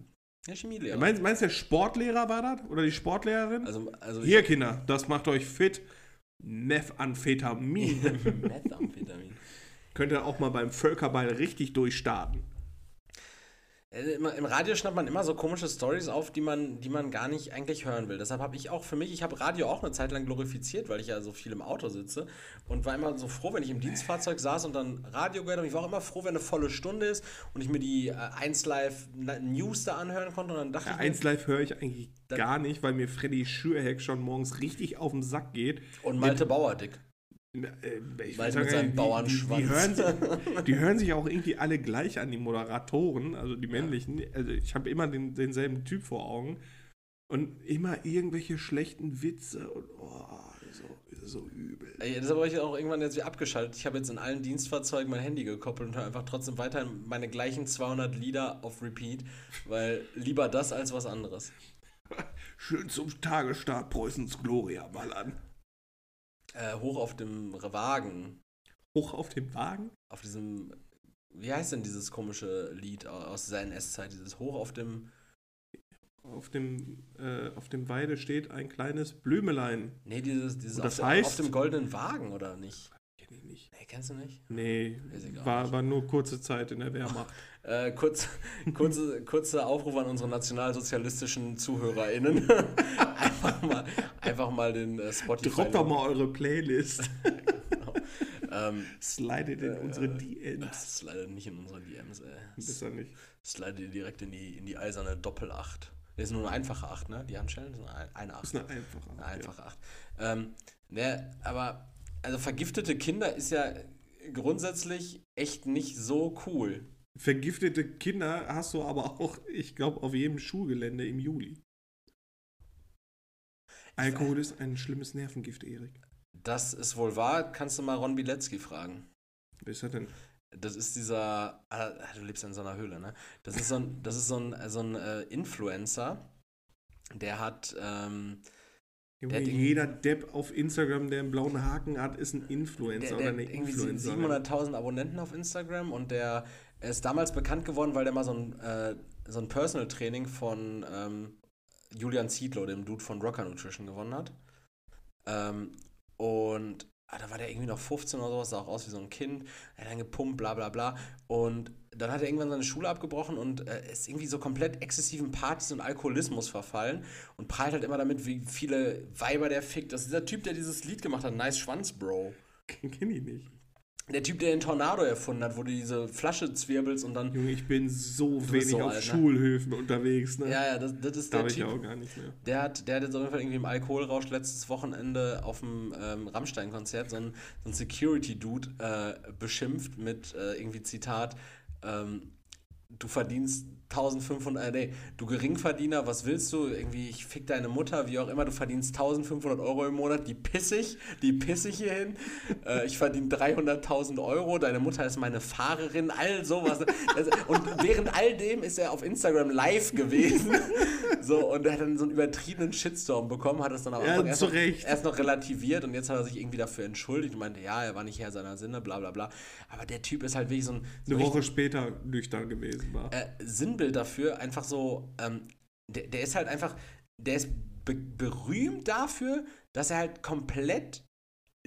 der Chemielehrer. Meinst, meinst du, der Sportlehrer war das? Oder die Sportlehrerin? also, also Hier, Kinder, das macht euch fit. Methamphetamin. Methamphetamin. Könnt ihr auch mal beim Völkerball richtig durchstarten. Äh, immer- Im Radio schnappt man immer so komische Stories auf, die man, die man gar nicht eigentlich hören will. Deshalb habe ich auch für mich, ich habe Radio auch eine Zeit lang glorifiziert, weil ich ja so viel im Auto sitze und war immer so froh, wenn ich im Dienstfahrzeug saß und dann Radio gehört habe. Ich war auch immer froh, wenn eine volle Stunde ist und ich mir die äh, 1 Live Na- News da anhören konnte und dann dachte Ja, ich mir, 1 Live höre ich eigentlich gar nicht, weil mir Freddy Schürheck schon morgens richtig auf den Sack geht. und Malte Bauerdick. Äh, ich Weil mit seinem die- Bauernschwanz. Die, die, hören sich, die hören sich auch irgendwie alle gleich an, die Moderatoren, also die männlichen. Also ich habe immer den, denselben Typ vor Augen. Und immer irgendwelche schlechten Witze und oh, so, so übel. Ey, Das habe ich auch irgendwann jetzt wieder abgeschaltet. Ich habe jetzt in allen Dienstfahrzeugen mein Handy gekoppelt und höre einfach trotzdem weiterhin meine gleichen 200 Lieder auf Repeat, weil lieber das als was anderes. Schön zum Tagesstart Preußens Gloria ballern. Äh, hoch auf dem Wagen, Hoch auf dem Wagen? auf diesem, wie heißt denn dieses komische Lied aus dieser NS-Zeit, dieses Hoch auf dem, Auf dem, äh, auf dem Weide steht ein kleines Blümelein. nee, dieses, dieses Und das auf, heißt? auf dem goldenen Wagen, oder nicht? Kenn ich nicht. Nee, kennst du nicht? Nee, Ist egal. war, war nur kurze Zeit in der Wehrmacht. Äh, kurz, kurze, kurzer Aufruf an unsere nationalsozialistischen ZuhörerInnen. einfach, mal, einfach mal den äh, Spotify. Droppt doch mal eure Playlist. Ähm, Slidet in unsere das DMs. ist leider nicht in unseren DMs, ey. Besser nicht. slidet direkt in die, in die eiserne Doppelacht. Das ist nur eine einfache Acht, ne? Die Handschellen sind eine, Acht. Das ist eine einfache. Eine einfache Acht. Ähm, ne, aber, also vergiftete Kinder ist ja grundsätzlich echt nicht so cool. Vergiftete Kinder hast du aber auch, ich glaube, auf jedem Schulgelände im Juli. Alkohol ist ein schlimmes Nervengift, Erik. Das ist wohl wahr, kannst du mal Ron Bilecki fragen. Wer ist das denn? Das ist dieser, ah, du lebst ja in so einer Höhle, ne? Das ist so ein, das ist so ein, so ein äh, Influencer, der hat, ähm, Junge, Der jeder Depp auf Instagram, der einen blauen Haken hat, ist ein der, Influencer der oder hat eine irgendwie Influencerin. 700.000 Abonnenten auf Instagram und der er ist damals bekannt geworden, weil der mal so ein, äh, so ein Personal Training von ähm, Julian Zietlow, dem Dude von Rocker Nutrition, gewonnen hat. Ähm, und da war der irgendwie noch 15 oder sowas, sah auch aus wie so ein Kind. Er hat dann gepumpt, bla bla bla. Und dann hat er irgendwann seine Schule abgebrochen und äh, ist irgendwie so komplett exzessiven Partys und Alkoholismus verfallen und prahlt halt immer damit, wie viele Weiber der fickt. Das ist dieser Typ, der dieses Lied gemacht hat, Nice Schwanz, Bro. Kenn ich nicht. Der Typ, der den Tornado erfunden hat, wo du diese Flasche zwirbelst und dann. Junge, ich bin so wenig so auf alt, ne? Schulhöfen unterwegs, ne? Ja, ja, das, das ist der Darf ich Typ. ja auch gar nicht mehr. Der hat, der hat jetzt auf jeden Fall irgendwie im Alkoholrausch letztes Wochenende auf dem ähm, Rammstein-Konzert so einen so einen Security-Dude äh, beschimpft mit äh, irgendwie Zitat, ähm, du verdienst 1500, äh, nee, du Geringverdiener, was willst du? Irgendwie, ich fick deine Mutter, wie auch immer, du verdienst 1500 Euro im Monat, die piss ich, die piss ich hier hin. Äh, ich verdiene 300.000 Euro, deine Mutter ist meine Fahrerin, all sowas. Das, und während all dem ist er auf Instagram live gewesen. So, und er hat dann so einen übertriebenen Shitstorm bekommen, hat es dann aber Ja, erst, noch, erst noch relativiert und jetzt hat er sich irgendwie dafür entschuldigt und meinte, ja, er war nicht Herr seiner Sinne, bla bla bla. Aber der Typ ist halt wirklich so ein, so Eine ein Woche später nüchtern gewesen war. äh, Sinnbild dafür, einfach so, ähm, der, der ist halt einfach, der ist be berühmt dafür, dass er halt komplett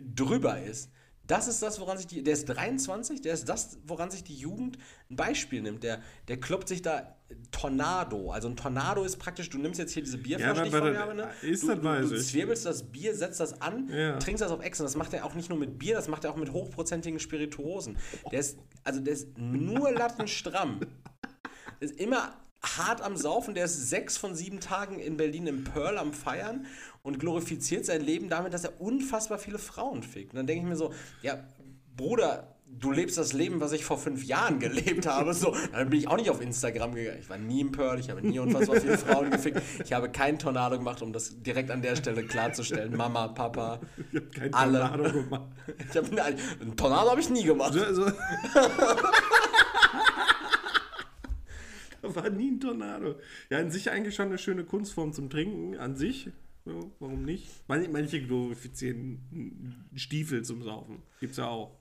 drüber ist. Das ist das, woran sich die, der ist 23, der ist das, woran sich die Jugend ein Beispiel nimmt. Der, der kloppt sich da Tornado. Also ein Tornado ist praktisch, du nimmst jetzt hier diese Bierflasche, Ja, die ich das- mir habe, ne? ist du, das du, weiß du ich. zwirbelst das Bier, setzt das an, Ja. trinkst das auf Ex und das macht er auch nicht nur mit Bier, das macht er auch mit hochprozentigen Spirituosen. Der ist, also der ist nur lattenstramm. Ist immer hart am Saufen, der ist sechs von sieben Tagen in Berlin im Pearl am Feiern und glorifiziert sein Leben damit, dass er unfassbar viele Frauen fickt. Und dann denke ich mir so, ja, Bruder, du lebst das Leben, was ich vor fünf Jahren gelebt habe. So, dann bin ich auch nicht auf Instagram gegangen. Ich war nie im Pearl, ich habe nie unfassbar viele Frauen gefickt. Ich habe keinen Tornado gemacht, um das direkt an der Stelle klarzustellen. Mama, Papa, Ich habe kein alle. Tornado gemacht. Ich hab, einen Tornado habe ich nie gemacht. So, so. da war nie ein Tornado. Ja, an sich eigentlich schon eine schöne Kunstform zum Trinken. An sich. So, warum nicht? Manche, glorifizieren Stiefel zum Saufen. Gibt's ja auch.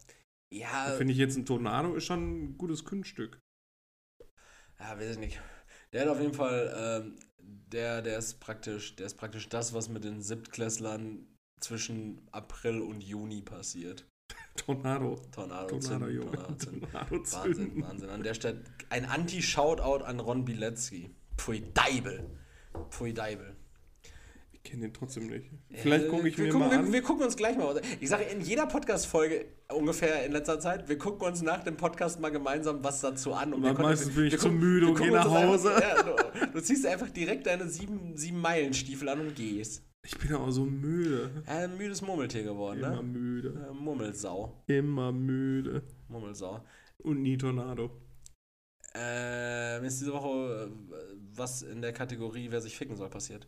Ja, Finde ich jetzt ein Tornado ist schon ein gutes Kunststück. Ja, weiß ich nicht. Der hat auf jeden Fall, ähm, der, der ist praktisch, der ist praktisch das, was mit den Siebtklässlern zwischen April und Juni passiert. Tornado. Tornado, Tornado, zünden, Junge. Tornado zünden. Tornado Wahnsinn, zünden. Wahnsinn. An der Stelle ein Anti-Shoutout an Ron Bilecki. Pfui Deibel. Pfui Deibel. Ich kenne den trotzdem nicht. Vielleicht gucke ich wir mir gucken, mal wir, an. Wir gucken uns gleich mal was. Ich sage in jeder Podcast-Folge ungefähr in letzter Zeit, wir gucken uns nach dem Podcast mal gemeinsam was dazu an. Und wir konnten- meistens bin ich wir zu müde und gucken geh uns nach Hause. Einfach, ja, du, du ziehst einfach direkt deine sieben, sieben Meilen-Stiefel an und gehst. Ich bin auch so müde. Ein müdes Murmeltier geworden, Immer ne? müde. Äh, Murmelsau. Immer müde. Murmelsau. Und nie Tornado. Äh, mir ist diese Woche äh, was in der Kategorie, wer sich ficken soll, passiert.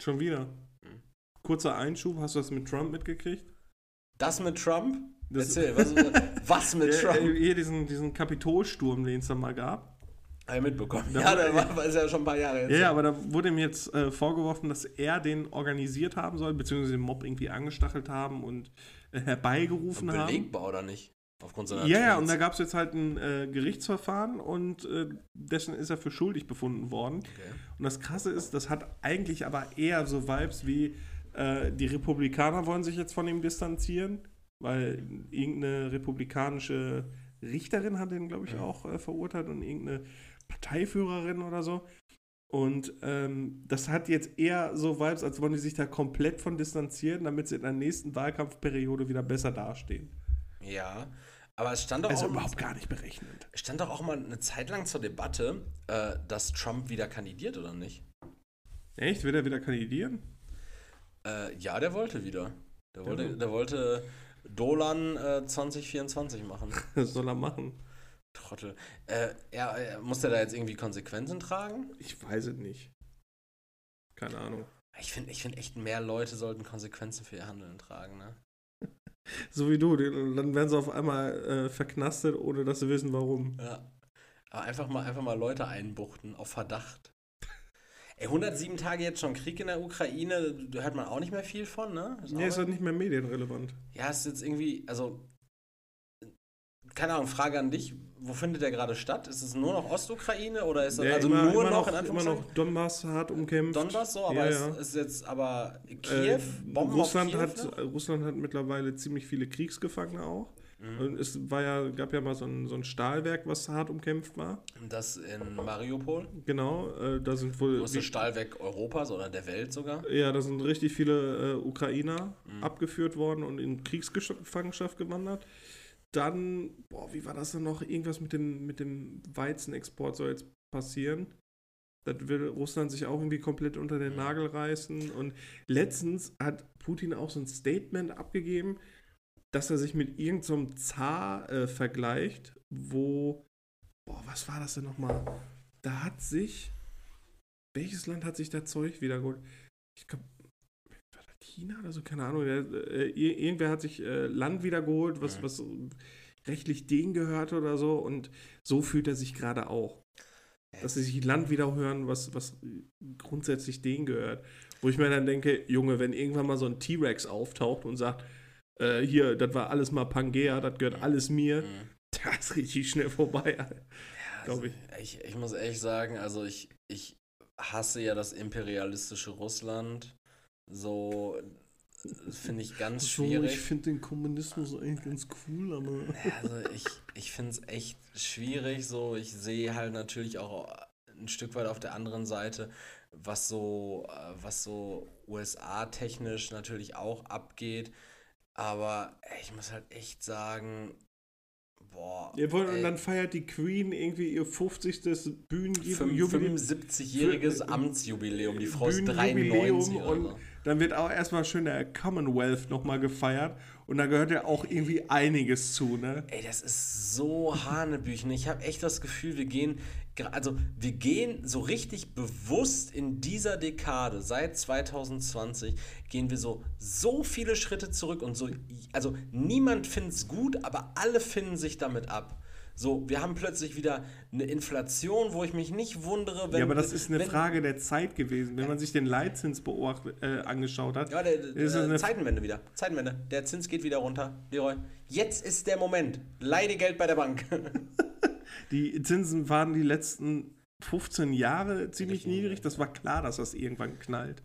Schon wieder. Hm. Kurzer Einschub, hast du das mit Trump mitgekriegt? Das mit Trump? Das- Erzähl, was, was mit Trump? äh, Hier diesen, diesen Kapitolsturm, den es da mal gab. Ich mitbekommen. Da- Ja, der war, ist ja schon ein paar Jahre jetzt. Ja, ja, aber da wurde ihm jetzt äh, vorgeworfen, dass er den organisiert haben soll, beziehungsweise den Mob irgendwie angestachelt haben und äh, herbeigerufen haben. Belegbar oder nicht? Aufgrund seiner Ja, ja, und da gab es jetzt halt ein äh, Gerichtsverfahren und äh, dessen ist er für schuldig befunden worden. Okay. Und das Krasse ist, das hat eigentlich aber eher so Vibes wie äh, die Republikaner wollen sich jetzt von ihm distanzieren, weil irgendeine republikanische Richterin hat ihn, glaube ich, Ja. auch äh, verurteilt und irgendeine Parteiführerin oder so. Und ähm, das hat jetzt eher so Vibes, als wollen die sich da komplett von distanzieren, damit sie in der nächsten Wahlkampfperiode wieder besser dastehen. Ja, aber es stand doch, Also auch, überhaupt gar nicht berechnend. es stand doch auch mal eine Zeit lang zur Debatte, äh, dass Trump wieder kandidiert oder nicht. Echt? Will er wieder kandidieren? Äh, ja, der wollte wieder. Der wollte, der wollte Dolan äh, 2024 machen. Das soll er machen. Trottel. Äh, er, er, muss der da jetzt irgendwie Konsequenzen tragen? Ich weiß es nicht. Keine Ahnung. Ich finde ich find echt, mehr Leute sollten Konsequenzen für ihr Handeln tragen, ne? So wie du, dann werden sie auf einmal äh, verknastet, ohne dass sie wissen, warum. Ja. Aber einfach mal, einfach mal Leute einbuchten, auf Verdacht. Ey, 107 Tage jetzt schon Krieg in der Ukraine, da hört man auch nicht mehr viel von, ne? Ist Nee, ist halt nicht mehr medienrelevant. Ja, ist jetzt irgendwie, also, keine Ahnung, Frage an dich, wo findet der gerade statt? Ist es nur noch Ostukraine oder ist das Ja, also immer, nur immer noch, in immer Anführungszeichen? noch Donbass hart umkämpft. Donbass so, aber Ja, es ja. ist jetzt aber Äh, Kiew, Bomben Russland, Kiew hat, Russland hat mittlerweile ziemlich viele Kriegsgefangene auch. Mhm. Und es war ja, gab ja mal so ein, so ein Stahlwerk, was hart umkämpft war. Das in Mariupol, Genau, äh, da sind wohl. größte Stahlwerk Europas oder der Welt sogar. Ja, da sind richtig viele äh, Ukrainer Mhm. abgeführt worden und in Kriegsgefangenschaft gewandert. Dann, boah, wie war das denn noch? Irgendwas mit dem, mit dem Weizenexport soll jetzt passieren. Das will Russland sich auch irgendwie komplett unter den Mhm. Nagel reißen. Und letztens hat Putin auch so ein Statement abgegeben, dass er sich mit irgendeinem Zar äh, vergleicht, wo, boah, was war das denn nochmal? Da hat sich, welches Land hat sich da Zeug wiedergeholt? Ich glaube, China oder so? Keine Ahnung. Äh, ir- irgendwer hat sich äh, Land wiedergeholt, was, was rechtlich denen gehörte oder so. Und so fühlt er sich gerade auch. Dass sie sich Land wiederhören, was, was grundsätzlich denen gehört. Wo ich mir dann denke, Junge, wenn irgendwann mal so ein T-Rex auftaucht und sagt, äh, hier, das war alles mal Pangea, das gehört alles mir, Mhm. da ist richtig schnell vorbei. Ja, Glaub also, ich. Ich muss ehrlich sagen, also ich, ich hasse ja das imperialistische Russland. So finde ich ganz schwierig. finde den Kommunismus eigentlich ganz cool, aber. Also ich, ich finde es echt schwierig. So, ich sehe halt natürlich auch ein Stück weit auf der anderen Seite, was so, äh, was so USA-technisch natürlich auch abgeht. Aber ich muss halt echt sagen, Boah. Ja, und dann feiert die Queen irgendwie ihr 50. fünf- Bühnenjubiläum. 75-jähriges Für- Amtsjubiläum. Die Frau ist Bühnenjubiläum 93 oder und so. Dann wird auch erstmal schön der Commonwealth nochmal gefeiert und da gehört ja auch irgendwie einiges zu, ne? Ey, das ist so Hanebüchen. Ich habe echt das Gefühl, wir gehen, also wir gehen so richtig bewusst in dieser Dekade, seit 2020, gehen wir so, so viele Schritte zurück und so, also niemand findet es gut, aber alle finden sich damit ab. So, wir haben plötzlich wieder eine Inflation, wo ich mich nicht wundere, wenn. ja, aber das ist eine wenn, Frage der Zeit gewesen. Wenn man sich den Leitzins beobacht, äh, angeschaut hat, Ja, der, ist es eine Zeitenwende wieder. Zeitenwende. Der Zins geht wieder runter. Leroy, jetzt ist der Moment. Leih dir Geld bei der Bank. die Zinsen waren die letzten 15 Jahre ziemlich niedrig. Das war klar, dass das irgendwann knallt.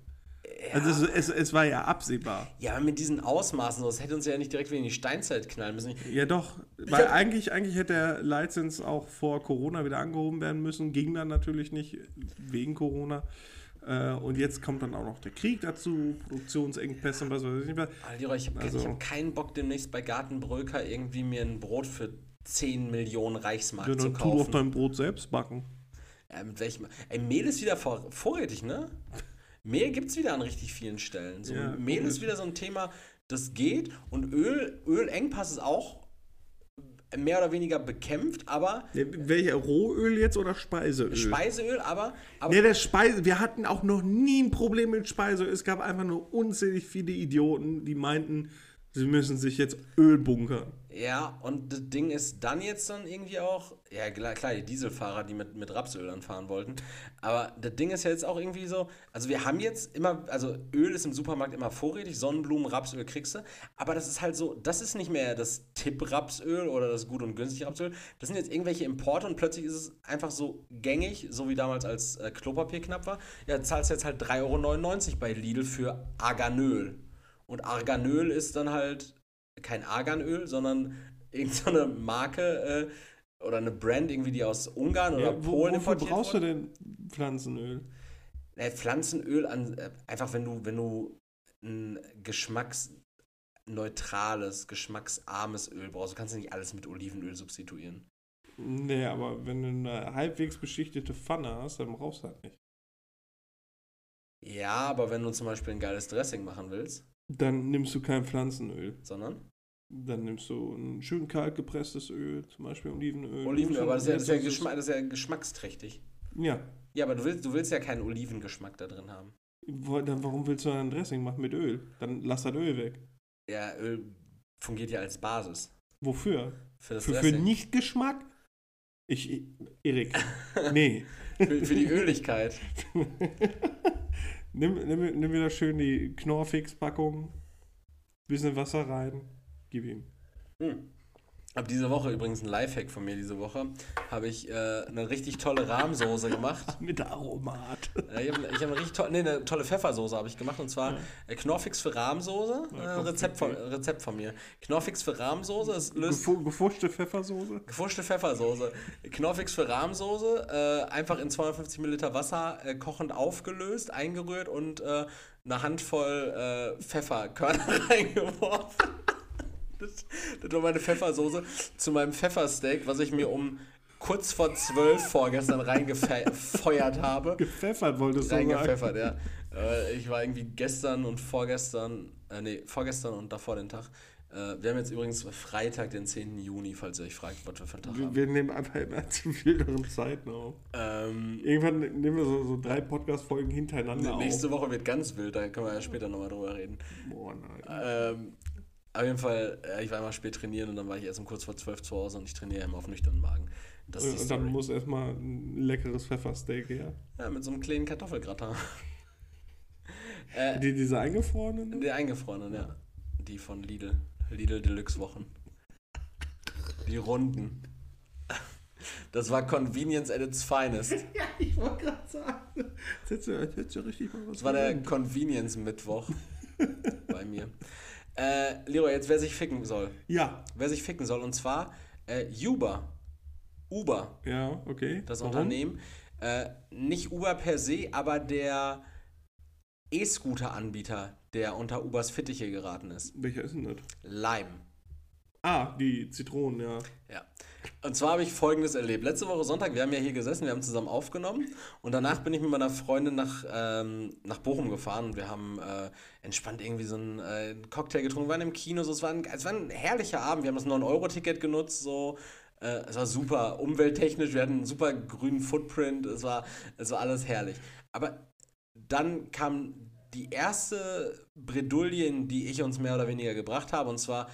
Also es, es, es war ja absehbar. Ja, aber mit diesen Ausmaßen, das hätte uns ja nicht direkt wieder in die Steinzeit knallen müssen. Ja, doch. Weil eigentlich, eigentlich hätte der Leitzins auch vor Corona wieder angehoben werden müssen. Ging dann natürlich nicht wegen Corona. Äh, Und jetzt kommt dann auch noch der Krieg dazu, Produktionsengpässe und was weiß ich nicht mehr. Alter, ich habe Also- hab keinen Bock, demnächst bei Gartenbröker irgendwie mir ein Brot für 10 Millionen Reichsmark Ja, zu dann tu doch kaufen. dein Brot selbst backen. Äh, mit welchem? Ey, Mehl ist wieder vor, vorrätig, ne? Mehl gibt es wieder an richtig vielen Stellen. So, Ja, Mehl komisch. ist wieder so ein Thema, das geht. Und Öl, Ölengpass ist auch mehr oder weniger bekämpft, aber Ja, Welcher Rohöl jetzt oder Speiseöl? Speiseöl, aber, aber Ja, der Speise, wir hatten auch noch nie ein Problem mit Speiseöl. Es gab einfach nur unzählig viele Idioten, die meinten, sie müssen sich jetzt Öl bunkern. Ja, und das Ding ist dann jetzt dann irgendwie auch, ja klar, die Dieselfahrer, die mit, mit Rapsöl dann fahren wollten, aber das Ding ist ja jetzt auch irgendwie so, also wir haben jetzt immer, also Öl ist im Supermarkt immer vorrätig, Sonnenblumen, Rapsöl kriegst du, aber das ist halt so, das ist nicht mehr das Tipp-Rapsöl oder das gut und günstig Rapsöl, das sind jetzt irgendwelche Importe und plötzlich ist es einfach so gängig, so wie damals als äh, Klopapier knapp war, ja, zahlst jetzt halt 3,99 Euro bei Lidl für Arganöl. Und Arganöl ist dann halt kein Arganöl, sondern irgendeine Marke äh, oder eine Brand irgendwie, die aus Ungarn oder Ja, wo, Polen wofür importiert brauchst du wurde. denn Pflanzenöl? Äh, Pflanzenöl an, äh, einfach wenn du, wenn du ein geschmacksneutrales, geschmacksarmes Öl brauchst, du kannst ja nicht alles mit Olivenöl substituieren. Nee, aber wenn du eine halbwegs beschichtete Pfanne hast, dann brauchst du halt nicht. Ja, aber wenn du zum Beispiel ein geiles Dressing machen willst, Dann nimmst du kein Pflanzenöl. sondern Dann nimmst du ein schön kalt gepresstes Öl, zum Beispiel Olivenöl. Olivenöl, aber das ist ja, das ist ja, Geschmack, das ist ja geschmacksträchtig. Ja. Ja, aber du willst, du willst ja keinen Olivengeschmack da drin haben. Dann warum willst du dann ein Dressing machen mit Öl? Dann lass das Öl weg. Ja, Öl fungiert ja als Basis Wofür? für das Für, für. Nicht-Geschmack? Ich, ich- Erik, nee. für, für die Öligkeit. nimm, nimm, nimm wieder schön die Knorrfix-Packung, bisschen Wasser rein, gib ihm. Hm. Ab diese Woche übrigens ein Lifehack von mir diese Woche. Habe ich äh, eine richtig tolle Rahmsoße gemacht. Mit Aromat. Äh, ich habe ich hab eine richtig tolle, nee, eine tolle Pfeffersoße habe ich gemacht und zwar äh, Knorrfix für Rahmsoße. Äh, Ja, Rezept, von. Rezept von mir. Knorrfix für Rahmsoße, es löst Gefu gefuschte Pfeffersoße. Gefuschte Pfeffersoße. Knorrfix für Rahmsoße, äh, einfach in 250 Milliliter Wasser äh, kochend aufgelöst, eingerührt und eine Handvoll Pfefferkörner reingeworfen. Das, das war meine Pfeffersoße zu meinem Pfeffersteak, was ich mir um kurz vor zwölf vorgestern reingefeuert habe. Gepfeffert wolltest du sagen. Reingepfeffert, ja. Äh, ich war irgendwie gestern und vorgestern, äh, nee, vorgestern und davor den Tag. Äh, wir haben jetzt übrigens Freitag, den 10. Juni, falls ihr euch fragt, was wir für einen Tag Wir, haben. wir nehmen einfach immer zu wilderen Zeiten auf. Ähm, Irgendwann nehmen wir so, so drei Podcast-Folgen hintereinander nächste auf. Woche wird ganz wild, da können wir ja später nochmal drüber reden. Boah, nein. Ähm, auf jeden Fall, äh, ich war immer spät trainieren und dann war ich erst um kurz vor 12 zu Hause und ich trainiere immer auf nüchternen Magen. Das die Und dann Story. muss erstmal ein leckeres Pfeffersteak her. Ja, mit so einem kleinen Kartoffelgratin. äh, Die, diese eingefrorenen? Der eingefrorenen, ja. Die von Lidl. Lidl Deluxe Wochen. Die runden. Das war Convenience at its finest. Ja, ich wollte gerade sagen. Jetzt hättest du, jetzt hättest du richtig mal was Das war der gelernt. Convenience Mittwoch bei mir. Äh, Leroy, jetzt wer sich ficken soll. Ja, Wer sich ficken soll, und zwar äh, Uber. Uber, ja, okay. das Warum? Unternehmen. Äh, nicht Uber per se, aber der E-Scooter-Anbieter, der unter Ubers Fittiche geraten ist. Welcher ist denn das? Lime. Ah, die Zitronen, ja. Ja. Und zwar habe ich Folgendes erlebt. Letzte Woche Sonntag, wir haben ja hier gesessen, wir haben zusammen aufgenommen und danach bin ich mit meiner Freundin nach, ähm, nach Bochum gefahren und wir haben äh, entspannt irgendwie so einen äh, Cocktail getrunken, wir waren im Kino, so, es, war ein, es war ein herrlicher Abend, wir haben das 9-Euro-Ticket genutzt, so, äh, es war super umwelttechnisch, wir hatten einen super grünen Footprint, es war, es war alles herrlich. Aber dann kam die erste Bredouille, die ich uns mehr oder weniger gebracht habe, und zwar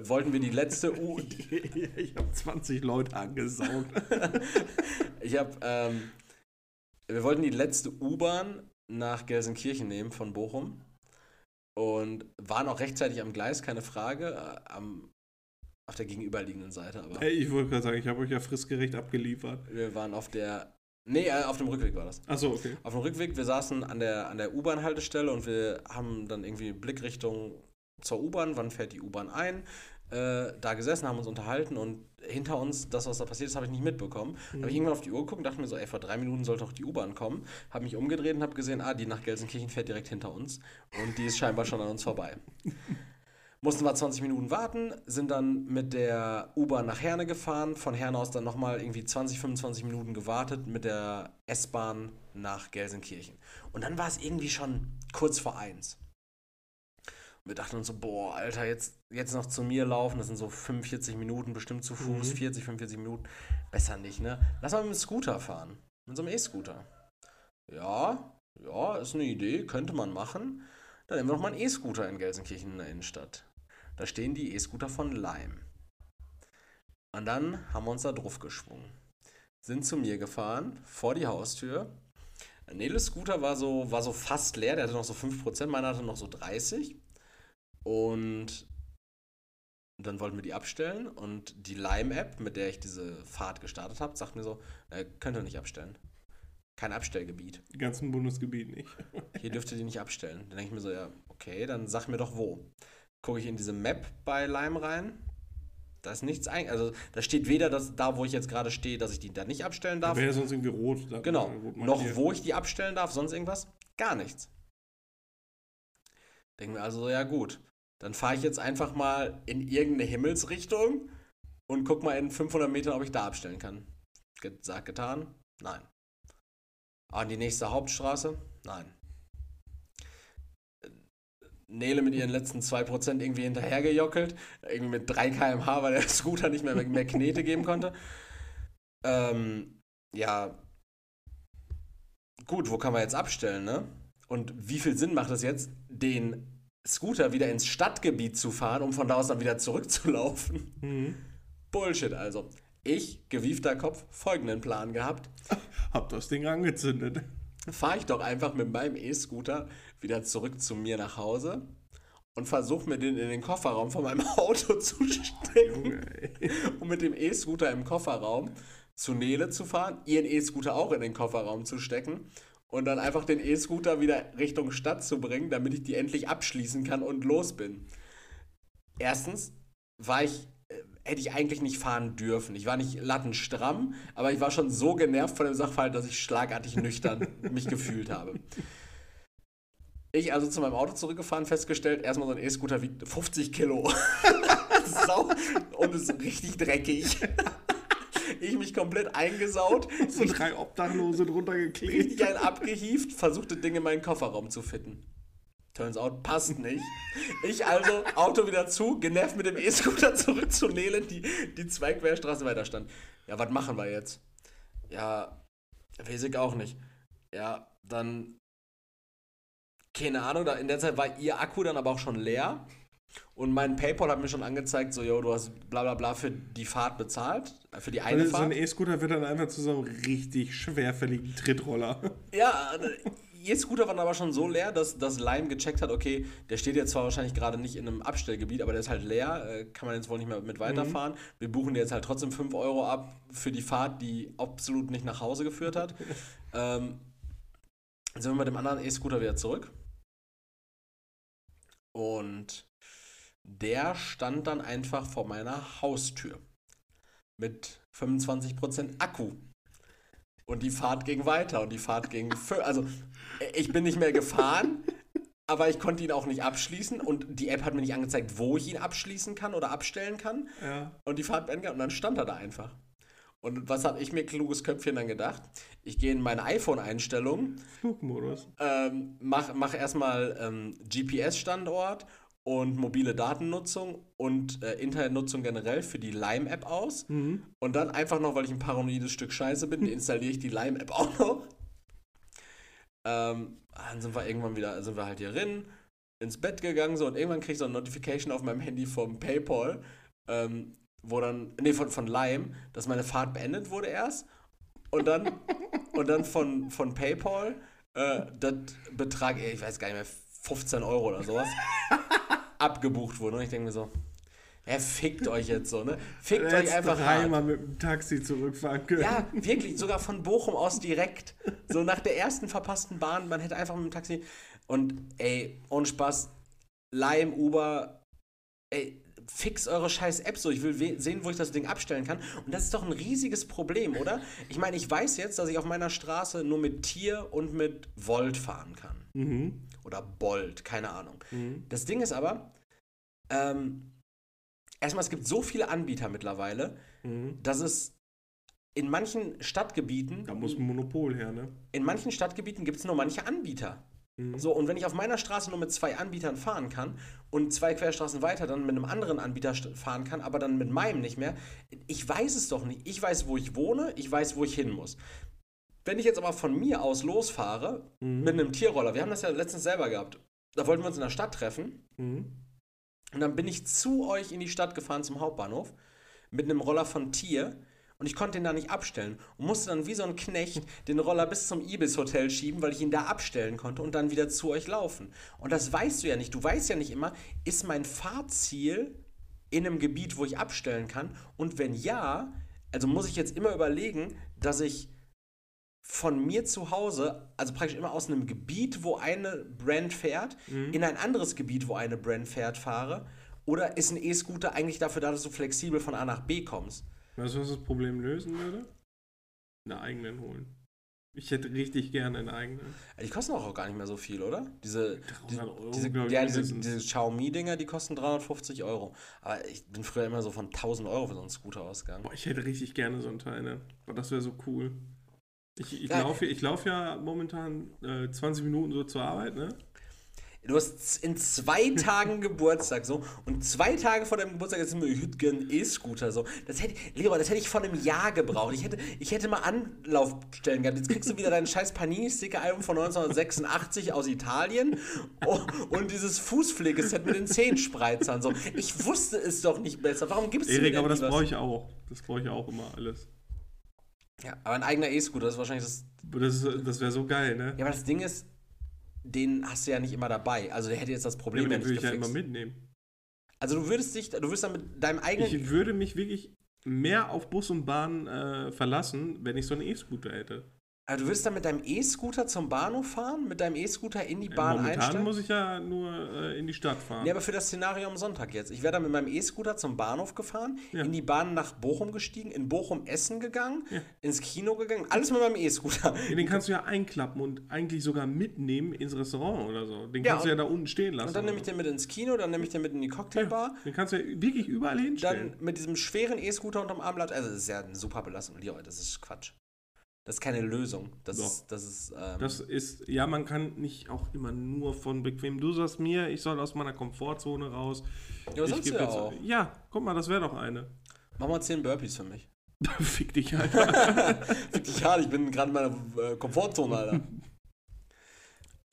wollten wir die letzte U. ich habe 20 Leute angesaugt. ich habe, ähm, wir wollten die letzte U-Bahn nach Gelsenkirchen nehmen von Bochum und waren auch rechtzeitig am Gleis, keine Frage, äh, am, auf der gegenüberliegenden Seite. Aber hey, ich wollte gerade sagen, ich habe euch ja fristgerecht abgeliefert. Wir waren auf der Nee, äh, auf dem Rückweg war das. Achso, okay. Auf dem Rückweg, wir saßen an der, an der U-Bahn-Haltestelle und wir haben dann irgendwie Blickrichtung zur U-Bahn, wann fährt die U-Bahn ein, äh, da gesessen, haben uns unterhalten und hinter uns, das, was da passiert ist, habe ich nicht mitbekommen. Mhm. Da habe ich irgendwann auf die Uhr geguckt und dachte mir so, ey, vor drei Minuten sollte auch die U-Bahn kommen. Habe mich umgedreht und habe gesehen, ah, die nach Gelsenkirchen fährt direkt hinter uns und die ist scheinbar schon an uns vorbei. Mussten wir 20 Minuten warten, sind dann mit der U-Bahn nach Herne gefahren, von Herne aus dann nochmal irgendwie 20, 25 Minuten gewartet mit der S-Bahn nach Gelsenkirchen. Und dann war es irgendwie schon kurz vor eins wir dachten uns so, boah, Alter, jetzt, jetzt noch zu mir laufen, das sind so 45 Minuten bestimmt zu Fuß, mhm. 40, 45 Minuten. Besser nicht, ne? Lass mal mit dem Scooter fahren. Mit so einem E-Scooter. Ja, ja, ist eine Idee, könnte man machen. Dann nehmen wir noch mal einen E-Scooter in Gelsenkirchen in der Innenstadt. Da stehen die E-Scooter von Lime. Und dann haben wir uns da drauf geschwungen. Sind zu mir gefahren, vor die Haustür. Neles Scooter war so, war so fast leer, der hatte noch so 5%, meiner hatte noch so 30%. Und dann wollten wir die abstellen und die Lime-App, mit der ich diese Fahrt gestartet habe, sagt mir so, äh, könnt ihr nicht abstellen. Kein Abstellgebiet. Die ganzen Bundesgebiet nicht. Hier dürft ihr die nicht abstellen. Dann denke ich mir so, ja, okay, dann sag mir doch wo. Gucke ich in diese Map bei Lime rein. Da ist nichts ein, also da steht weder das, da, wo ich jetzt gerade stehe, dass ich die da nicht abstellen darf. Wäre sonst irgendwie rot. Genau. Noch wo ich die abstellen darf, sonst irgendwas? Gar nichts. Denken wir also so, ja gut dann fahre ich jetzt einfach mal in irgendeine Himmelsrichtung und guck mal in 500 Metern, ob ich da abstellen kann. Gesagt, getan? Nein. An die nächste Hauptstraße? Nein. Nele mit ihren letzten 2% irgendwie hinterhergejockelt. Irgendwie mit 3 km/h, weil der Scooter nicht mehr, mehr Knete geben konnte. Ähm, ja. Gut, wo kann man jetzt abstellen, ne? Und wie viel Sinn macht es jetzt, den Scooter wieder ins Stadtgebiet zu fahren, um von da aus dann wieder zurückzulaufen. Mhm. Bullshit also. Ich, gewiefter Kopf, folgenden Plan gehabt. Hab das Ding angezündet. Fahre ich doch einfach mit meinem E-Scooter wieder zurück zu mir nach Hause und versuche mir den in den Kofferraum von meinem Auto zu stecken. um mit dem E-Scooter im Kofferraum zu Nele zu fahren, ihren E-Scooter auch in den Kofferraum zu stecken und dann einfach den E-Scooter wieder Richtung Stadt zu bringen, damit ich die endlich abschließen kann und los bin. Erstens war ich, äh, hätte ich eigentlich nicht fahren dürfen. Ich war nicht lattenstramm, aber ich war schon so genervt von dem Sachverhalt, dass ich schlagartig nüchtern mich gefühlt habe. Ich also zu meinem Auto zurückgefahren, festgestellt, erstmal so ein E-Scooter wiegt 50 Kilo. Sau und ist richtig dreckig ich mich komplett eingesaut. So drei Obdachlose drunter geklebt. Richtig ein abgehieft, versuchte Dinge in meinen Kofferraum zu fitten. Turns out, passt nicht. Ich also, Auto wieder zu, genervt mit dem E-Scooter zurück zu Nelen, die, die zwei Querstraße weiter stand. Ja, was machen wir jetzt? Ja, weiß ich auch nicht. Ja, dann. Keine Ahnung, in der Zeit war ihr Akku dann aber auch schon leer. Und mein PayPal hat mir schon angezeigt, so, yo, du hast bla bla bla für die Fahrt bezahlt, äh, für die eine also, Fahrt. So ein E-Scooter wird dann einfach zu so einem richtig schwerfälligen Trittroller. Ja, E-Scooter waren aber schon so leer, dass, dass Lime gecheckt hat, okay, der steht jetzt zwar wahrscheinlich gerade nicht in einem Abstellgebiet, aber der ist halt leer, äh, kann man jetzt wohl nicht mehr mit weiterfahren. Mhm. Wir buchen dir jetzt halt trotzdem 5 Euro ab für die Fahrt, die absolut nicht nach Hause geführt hat. ähm, sind wir mit dem anderen E-Scooter wieder zurück. Und der stand dann einfach vor meiner Haustür mit 25% Akku. Und die Fahrt ging weiter und die Fahrt ging. Für, also, ich bin nicht mehr gefahren, aber ich konnte ihn auch nicht abschließen und die App hat mir nicht angezeigt, wo ich ihn abschließen kann oder abstellen kann Ja. und die Fahrt beenden kann und dann stand er da einfach. Und was habe ich mir kluges Köpfchen dann gedacht? Ich gehe in meine iPhone-Einstellungen, Flugmodus. ähm, mach, mach erstmal ähm, GPS-Standort und mobile Datennutzung und äh, Internetnutzung generell für die Lime-App aus. Mhm. Und dann einfach noch, weil ich ein paranoides Stück Scheiße bin, installiere ich die Lime-App auch noch. Ähm, dann sind wir irgendwann wieder, sind wir halt hier drin, ins Bett gegangen so und irgendwann krieg ich so eine Notification auf meinem Handy vom PayPal, ähm, wo dann, nee, von, von Lime, dass meine Fahrt beendet wurde erst. Und dann, und dann von, von PayPal, äh, das Betrag, ich weiß gar nicht mehr, 15 Euro oder sowas, abgebucht wurde. Und ich denke mir so, ja, fickt euch jetzt so, ne? Fickt euch einfach dreimal mit dem Taxi zurückfahren können. Ja, wirklich, sogar von Bochum aus direkt. So nach der ersten verpassten Bahn, man hätte einfach mit dem Taxi. Und ey, ohne Spaß, Lime, Uber, ey, fix eure scheiß App so. Ich will sehen, wo ich das Ding abstellen kann. Und das ist doch ein riesiges Problem, oder? Ich meine, ich weiß jetzt, dass ich auf meiner Straße nur mit Tier und mit Volt fahren kann. Mhm. Oder Bolt, keine Ahnung. Mhm. Das Ding ist aber, ähm, erstmal, es gibt so viele Anbieter mittlerweile, Mhm. dass es in manchen Stadtgebieten, Da muss ein Monopol her, ne? in manchen Stadtgebieten gibt es nur manche Anbieter. Mhm. So, und wenn ich auf meiner Straße nur mit zwei Anbietern fahren kann und zwei Querstraßen weiter dann mit einem anderen Anbieter fahren kann, aber dann mit meinem nicht mehr, ich weiß es doch nicht. Ich weiß, wo ich wohne, ich weiß, wo ich hin muss. Wenn ich jetzt aber von mir aus losfahre Mhm. mit einem Tierroller, wir haben das ja letztens selber gehabt, da wollten wir uns in der Stadt treffen Mhm. Und dann bin ich zu euch in die Stadt gefahren zum Hauptbahnhof mit einem Roller von Tier und ich konnte ihn da nicht abstellen und musste dann wie so ein Knecht den Roller bis zum Ibis Hotel schieben, weil ich ihn da abstellen konnte und dann wieder zu euch laufen. Und das weißt du ja nicht. Du weißt ja nicht immer, ist mein Fahrziel in einem Gebiet, wo ich abstellen kann? Und wenn ja, also muss ich jetzt immer überlegen, dass ich von mir zu Hause, also praktisch immer aus einem Gebiet, wo eine Brand fährt, in ein anderes Gebiet, wo eine Brand fährt, fahre? Oder ist ein E-Scooter eigentlich dafür da, dass du flexibel von A nach B kommst? Weißt du, was das Problem lösen würde? Einen eigenen holen. Ich hätte richtig gerne einen eigenen. Die kosten auch gar nicht mehr so viel, oder? Diese, 300 Euro, diese, ja, diese, diese Xiaomi-Dinger, die kosten 350 Euro. Aber ich bin früher immer so von 1000 Euro für so einen Scooter ausgegangen. Boah, ich hätte richtig gerne so einen Teil, ne? Das wäre so cool. Ich, ich laufe ich lauf ja momentan äh, 20 Minuten so zur Arbeit, ne? Du hast in zwei Tagen Geburtstag so und zwei Tage vor deinem Geburtstag hätte gern einen E-Scooter so. Das hätte, Leroy, das hätte ich vor einem Jahr gebraucht. Ich hätte, ich hätte mal Anlaufstellen gehabt. Jetzt kriegst du wieder dein scheiß Panini-Sticker-Album von 1986 aus Italien oh, und dieses Fußpflegeset mit den Zehenspreizern so. Ich wusste es doch nicht besser. Warum gibst du mir Erik, aber das brauche ich auch. Das brauche ich auch immer alles. Ja, aber ein eigener E-Scooter ist wahrscheinlich das. Das, das wäre so geil, ne? Ja, aber das Ding ist, den hast du ja nicht immer dabei. Also der hätte jetzt das Problem ja den nicht würde ich ja immer mitnehmen. Also du würdest dich, du würdest dann mit deinem eigenen. Ich würde mich wirklich mehr auf Bus und Bahn äh, verlassen, wenn ich so einen E-Scooter hätte. Also du würdest dann mit deinem E-Scooter zum Bahnhof fahren, mit deinem E-Scooter in die Bahn Momentan einsteigen? muss ich ja nur äh, in die Stadt fahren. Nee, aber für das Szenario am Sonntag jetzt. Ich wäre dann mit meinem E-Scooter zum Bahnhof gefahren, Ja. in die Bahn nach Bochum gestiegen, in Bochum Essen gegangen, Ja. ins Kino gegangen, alles mit meinem E-Scooter. Ja, den kannst du ja einklappen und eigentlich sogar mitnehmen ins Restaurant oder so. Den Ja, kannst du ja da unten stehen lassen. Und dann nehme ich den mit ins Kino, dann nehme ich den mit in die Cocktailbar. Den kannst du ja wirklich überall hinstellen. Dann mit diesem schweren E-Scooter unterm Armblatt. Also das ist ja eine super Belastung. Leroy, das ist Quatsch. Das ist keine Lösung. Das Doch. ist, das ist, ähm, Das ist, ja, man kann nicht auch immer nur von bequem. Du sagst mir, ich soll aus meiner Komfortzone raus. ja, was ich sagst du ja jetzt- auch. Ja, guck mal, das wäre doch eine. Mach mal 10 Burpees für mich. Fick dich, Alter. Wirklich hart, ich bin gerade in meiner äh, Komfortzone, Alter.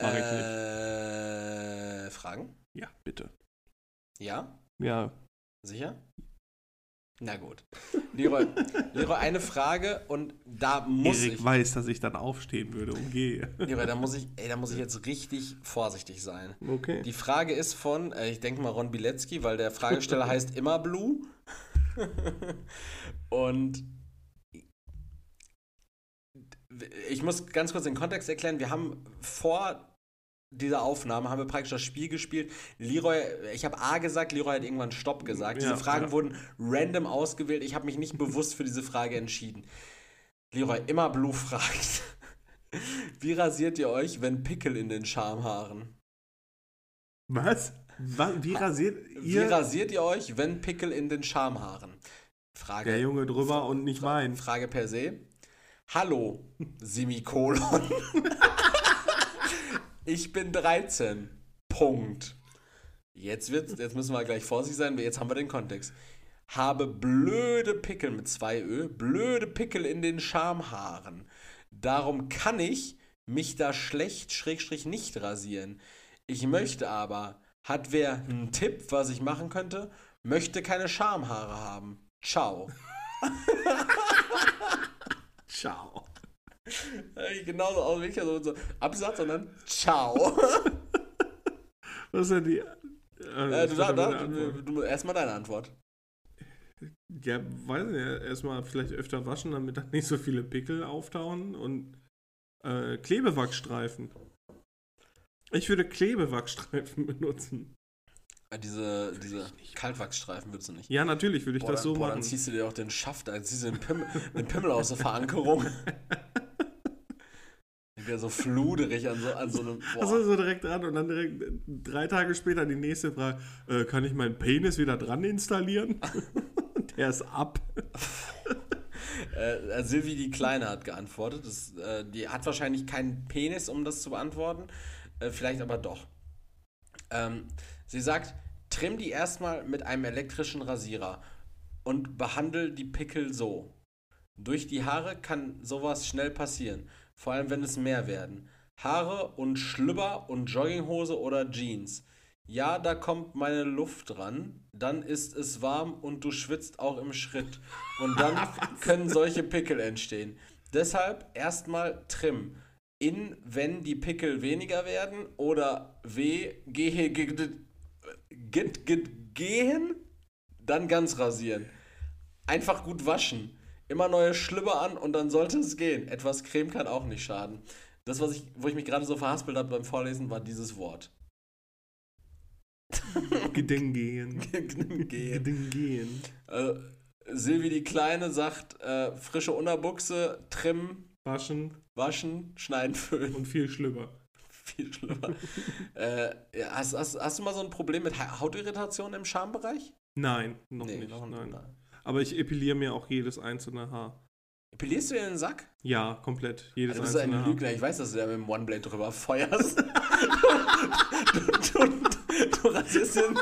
Mach ich äh, Fragen? ja, bitte. Ja? Ja. Sicher? Na gut. Leroy, Leroy, eine Frage und da muss Erik ich. weiß, dass ich dann aufstehen würde und gehe. Leroy, da muss ich, ey, da muss ich jetzt richtig vorsichtig sein. Okay. Die Frage ist von, äh, ich denke mal Ron Bilecki, weil der Fragesteller heißt immer Blue. Und ich muss ganz kurz den Kontext erklären. Wir haben vor dieser Aufnahme haben wir praktisch das Spiel gespielt. Leroy, ich habe A gesagt, Leroy hat irgendwann Stopp gesagt. Ja, diese Fragen ja. wurden random ausgewählt. Ich habe mich nicht bewusst für diese Frage entschieden. Leroy, immer Blue fragt. Wie rasiert ihr euch, wenn Pickel in den Schamhaaren? Was? Was? Wie rasiert Wie ihr rasiert ihr euch, wenn Pickel in den Schamhaaren? Frage. der Junge drüber und nicht mein? Frage per se. Hallo, Semikolon. ich bin 13. Punkt. Jetzt, wird's, jetzt müssen wir gleich vorsichtig sein, jetzt haben wir den Kontext. Habe blöde Pickel mit zwei Ö, blöde Pickel in den Schamhaaren. Darum kann ich mich da schlecht, schrägstrich nicht rasieren. Ich möchte aber, hat wer einen Tipp, was ich machen könnte? Möchte keine Schamhaare haben. Ciao. Ciao. Genauso aus wie ich, also so Absatz und dann Ciao. Was ist denn die. Äh, Äh, du, was da, du, du, erstmal deine Antwort. Ja, weiß nicht. Erstmal vielleicht öfter waschen, damit da nicht so viele Pickel auftauchen und äh, Klebewachsstreifen. Ich würde Klebewachsstreifen benutzen. Äh, Diese, diese Kaltwachsstreifen würdest du nicht. Ja, natürlich würde ich Boah, das so boah, machen. dann ziehst du dir auch den Schaft, dann ziehst du den Pimmel, den Pimmel aus der Verankerung. Ich wäre so fluderig an so, an so einem. Boah. Also so direkt dran und dann direkt äh, drei Tage später die nächste Frage: äh, Kann ich meinen Penis wieder dran installieren? Der ist ab. Äh, Silvi die Kleine hat geantwortet. Das, äh, die hat wahrscheinlich keinen Penis, um das zu beantworten. Äh, vielleicht aber doch. Ähm, sie sagt, trimm die erstmal mit einem elektrischen Rasierer und behandle die Pickel so. Durch die Haare kann sowas schnell passieren. Vor allem, wenn es mehr werden. Haare und Schlüpper und Jogginghose oder Jeans. Ja, da kommt meine Luft dran. Dann ist es warm und du schwitzt auch im Schritt. Und dann können solche Pickel entstehen. Deshalb erstmal Trim. In, wenn die Pickel weniger werden oder W, gehe, gehen, dann ganz rasieren. Einfach gut waschen. Immer neue Schlüpper an und dann sollte es gehen. Etwas Creme kann auch nicht schaden. Das, was ich, wo ich mich gerade so verhaspelt habe beim Vorlesen, war dieses Wort. Gedengehen. Gehen. Gedengehen. Äh, Silvi die Kleine sagt, äh, frische Unterbuchse, trimmen, Waschen waschen, schneiden, föhnen. und viel Schlüpper. Viel schlimmer. äh, ja, hast, hast, hast du mal so ein Problem mit Ha- Hautirritation im Schambereich? Nein, noch Nee, nicht. noch nein. nein. Aber ich epiliere mir auch jedes einzelne Haar. Epilierst du dir den Sack? Ja, komplett. Jedes Also, du bist ein einzelne Haar. Lügner. Ich weiß, dass du da mit dem One-Blade drüber feuerst. du, du, du, du rasierst den.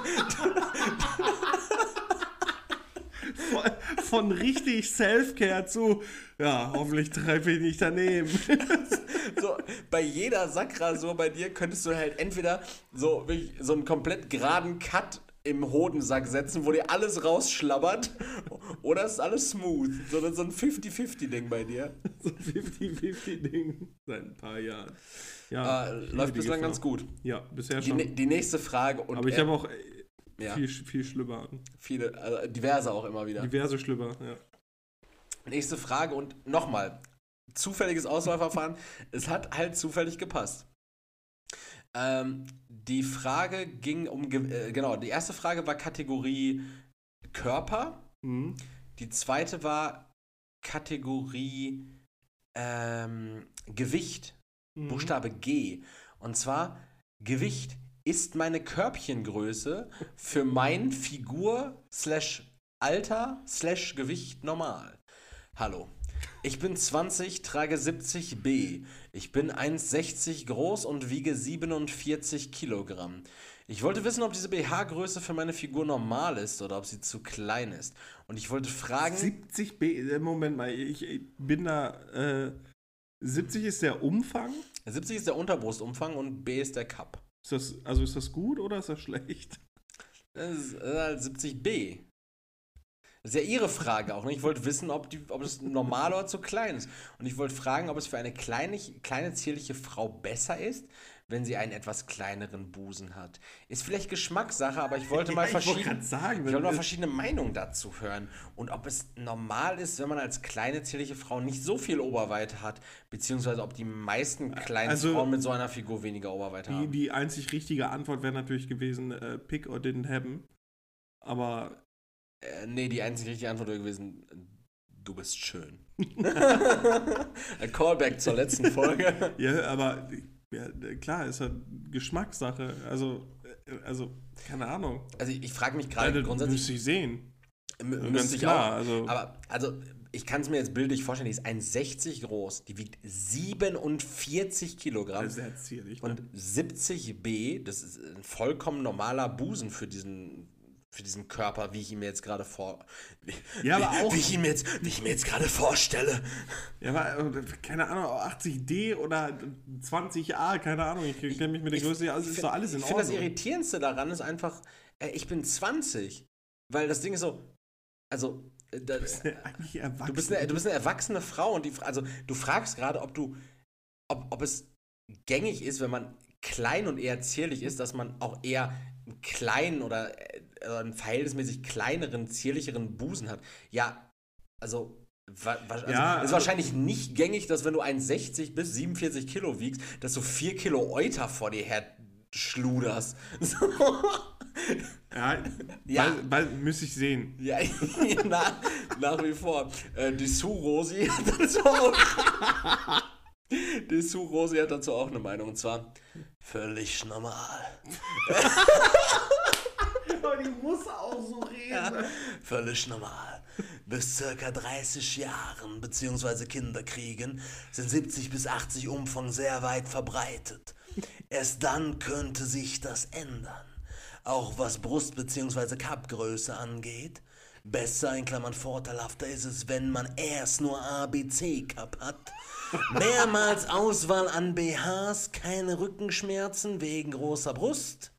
Von, von richtig Self-Care zu, ja, hoffentlich treffe ich nicht daneben. So, bei jeder Sackrasur bei dir könntest du halt entweder so, so einen komplett geraden Cut im Hodensack setzen, wo dir alles rausschlabbert, oder ist alles smooth. So, so ein 50-50-Ding bei dir. so 50-50-Ding seit ein paar Jahren. Ja, Äh, läuft die bislang Gefahr. ganz gut. Ja, bisher Die, schon. ne- die nächste Frage und Aber ich habe auch äh, ja, viel, an. viele, also diverse auch immer wieder. Diverse Schlüpper, ja. Nächste Frage und nochmal, zufälliges Auswahlverfahren. es hat halt zufällig gepasst. Ähm, die Frage ging um, äh, genau, die erste Frage war Kategorie Körper. Mhm. Die zweite war Kategorie ähm, Gewicht. Mhm. Buchstabe G. Und zwar Gewicht. Ist meine Körbchengröße für mein Figur slash Alter slash Gewicht normal? Hallo. Ich bin 20, trage 70 B. Ich bin 1,60 groß und wiege 47 Kilogramm. Ich wollte wissen, ob diese BH-Größe für meine Figur normal ist oder ob sie zu klein ist. Und ich wollte fragen. 70 B, äh, Moment mal, ich, ich bin da, äh, 70 ist der Umfang? 70 ist der Unterbrustumfang und B ist der Cup. Ist das, also ist das gut oder ist das schlecht? Das ist äh, halt 70b. Das ist ja Ihre Frage auch. Ne? Ich wollte wissen, ob, die, ob es normal oder zu klein ist. Und ich wollte fragen, ob es für eine kleine, kleine zierliche Frau besser ist, wenn sie einen etwas kleineren Busen hat. Ist vielleicht Geschmackssache, aber ich wollte mal ich gerade sagen, Ich wollte mal verschiedene Meinungen dazu hören. Und ob es normal ist, wenn man als kleine, zierliche Frau nicht so viel Oberweite hat, beziehungsweise ob die meisten kleinen Also- Frauen mit so einer Figur weniger Oberweite die, haben. die einzig richtige Antwort wäre natürlich gewesen, äh, pick or didn't happen. Aber Äh, nee, die einzige richtige Antwort wäre gewesen, du bist schön. Ein Callback zur letzten Folge. Ja, aber ja, klar, ist halt Geschmackssache. Also, also, keine Ahnung. Also ich, ich frage mich gerade Also, grundsätzlich. müsste ich sehen. Müsste ich klar, auch. also- Aber also ich kann es mir jetzt bildlich vorstellen, die ist 1,60 groß, die wiegt 47 Kilogramm sehr zierlich. Ne? und 70 B, das ist ein vollkommen normaler Busen für diesen für diesen Körper, wie ich ihn mir jetzt gerade vor wie, Ja, aber wie, auch- wie ich ihn mir jetzt wie ich mir jetzt gerade vorstelle. Ja, aber äh, keine Ahnung, 80D oder 20A, keine Ahnung. Ich kenne mich mit der Größe, also ist find- doch alles in Ich finde das Ordnung. irritierendste daran ist einfach, äh, ich bin 20, weil das Ding ist so also äh, da, Eigentlich erwachsen. Du bist, eine, du bist eine erwachsene Frau und die, also du fragst gerade, ob du, ob, ob es gängig ist, wenn man klein und eher zierlich ist, dass man auch eher einen kleinen oder äh, einen verhältnismäßig kleineren, zierlicheren Busen hat. Ja, also, wa, also Ja, ist also- wahrscheinlich nicht gängig, dass wenn du 1,60 bis 47 Kilo wiegst, dass du 4 Kilo Euter vor dir her schluderst. So. Ja, Ja. Bald, bald müsste ich sehen. Ja, nach, nach wie vor. Äh, die Sue Rosi hat dazu auch, Die Sue Rosi hat dazu auch eine Meinung. Und zwar völlig normal. Aber die muss auch so reden. Völlig normal. Bis circa 30 Jahren bzw. Kinderkriegen sind 70 bis 80 Umfang sehr weit verbreitet. Erst dann könnte sich das ändern. Auch was Brust- bzw. Kappgröße angeht. Besser, in Klammern vorteilhafter ist es, wenn man erst nur ABC-Cup hat. Mehrmals Auswahl an BHs, keine Rückenschmerzen wegen großer Brust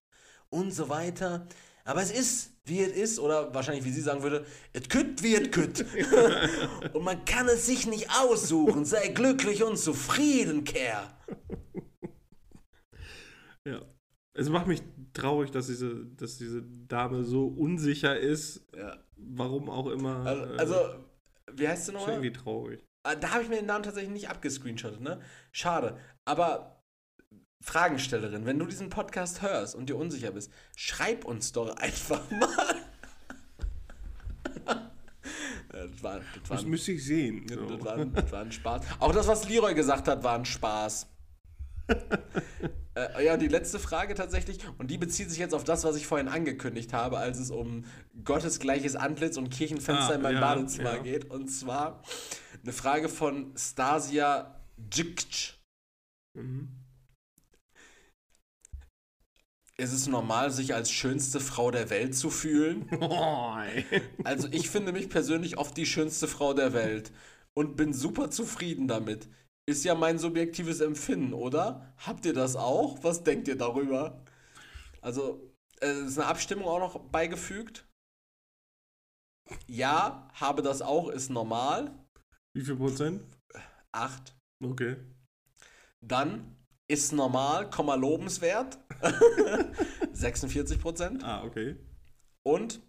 und so weiter. Aber es ist, wie es ist, oder wahrscheinlich, wie sie sagen würde, es kütt, wie es kütt. und man kann es sich nicht aussuchen. Sei glücklich und zufrieden, Kerl. Ja. Es macht mich traurig, dass diese, dass diese Dame so unsicher ist. Ja. Warum auch immer. Also, äh, also wie heißt sie nochmal? irgendwie traurig. Ah, Da habe ich mir den Namen tatsächlich nicht abgescreenshottet, ne? Schade. Aber Fragenstellerin, wenn du diesen Podcast hörst und dir unsicher bist, schreib uns doch einfach mal. Das war, das war, Das müsste ich sehen. das, So. war, das war ein Spaß. Auch das, was Leroy gesagt hat, war ein Spaß. äh, ja, und die letzte Frage tatsächlich, und die bezieht sich jetzt auf das, was ich vorhin angekündigt habe, als es um gottesgleiches Antlitz und Kirchenfenster Ah, in meinem ja, Badezimmer ja. geht. Und zwar eine Frage von Stasia Djikc. Mhm. Ist es normal, sich als schönste Frau der Welt zu fühlen? Oh. Also ich finde mich persönlich oft die schönste Frau der Welt und bin super zufrieden damit. Ist ja mein subjektives Empfinden, oder? Habt ihr das auch? Was denkt ihr darüber? Also, äh, ist eine Abstimmung auch noch beigefügt? Ja, habe das auch, ist normal. Wie viel Prozent? Acht. Okay. Dann ist normal, Komma lobenswert. 46 Prozent. Ah, okay. und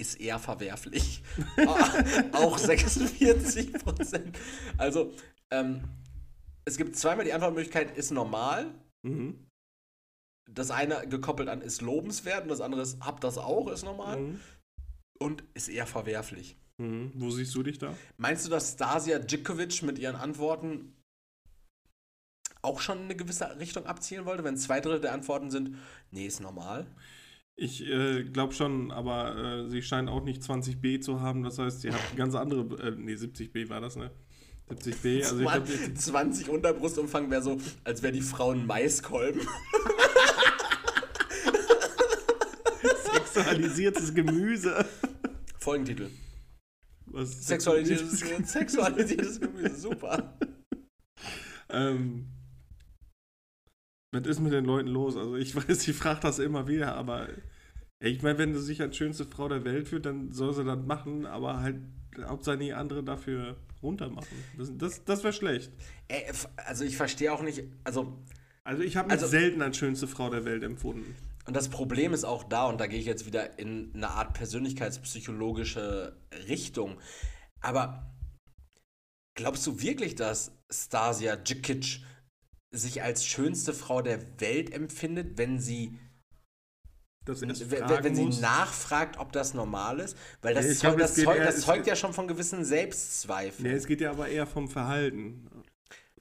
ist eher verwerflich. auch 46 Prozent. Also, ähm, es gibt zweimal die Antwortmöglichkeit, ist normal. Mhm. Das eine gekoppelt an ist lobenswert und das andere ist, hab das auch, ist normal. Mhm. Und ist eher verwerflich. Mhm. Wo siehst du dich da? Meinst du, dass Stasia Djikovic mit ihren Antworten auch schon in eine gewisse Richtung abzielen wollte, wenn zwei Drittel der Antworten sind, nee, ist normal? Ich äh, glaube schon, aber äh, sie scheint auch nicht 20b zu haben. Das heißt, sie hat ganz andere. Äh, nee, 70b war das, ne? 70b. Also ich Mann, glaube, 20 Unterbrustumfang wäre so, als wäre die Frau ein Maiskolben. sexualisiertes Gemüse. Folgentitel. Was Sexualisiertes, sexualisiertes Gemüse, super. ähm, was ist mit den Leuten los? Also ich weiß, ich frage das immer wieder, aber ich meine, wenn du sich als schönste Frau der Welt fühlt, dann soll sie das machen, aber halt Hauptsache nie andere dafür runtermachen. Das, das, das wäre schlecht. Ey, also ich verstehe auch nicht, also, Also ich habe mich Also- selten als schönste Frau der Welt empfunden. und das Problem ist auch da, und da gehe ich jetzt wieder in eine Art persönlichkeitspsychologische Richtung, aber glaubst du wirklich, dass Stasia Djikic sich als schönste Frau der Welt empfindet, wenn sie wenn, wenn sie muss. nachfragt, ob das normal ist, weil das, Ja, zeug, das, zeug, eher- das zeugt ja schon von gewissen Selbstzweifeln. Nee, es geht ja aber eher vom Verhalten.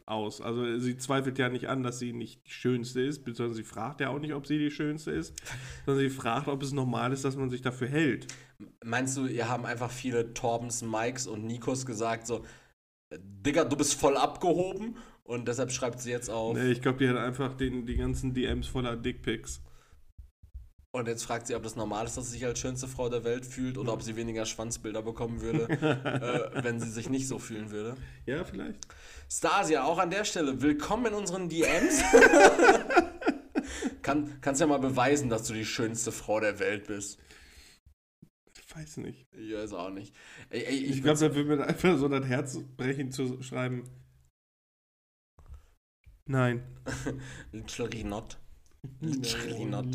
aus. Also sie zweifelt ja nicht an, dass sie nicht die Schönste ist, beziehungsweise sie fragt ja auch nicht, ob sie die Schönste ist, sondern sie fragt, ob es normal ist, dass man sich dafür hält. Meinst du, ihr haben einfach viele Torbens, Mikes und Nikos gesagt, so, Digga, du bist voll abgehoben und deshalb schreibt sie jetzt auf. Nee, ich glaube, die hat einfach den, die ganzen DMs voller Dickpics. Und jetzt fragt sie, ob das normal ist, dass sie sich als schönste Frau der Welt fühlt oder ob sie weniger Schwanzbilder bekommen würde, äh, wenn sie sich nicht so fühlen würde. Ja, vielleicht. Stasia, auch an der Stelle, willkommen in unseren DMs. Kann, kannst ja mal beweisen, dass du die schönste Frau der Welt bist. Ich weiß nicht. Ich weiß auch nicht. Ey, ey, Ich glaube, da würde mir einfach so das Herz brechen zu schreiben. Nein. Literally not. Literally not.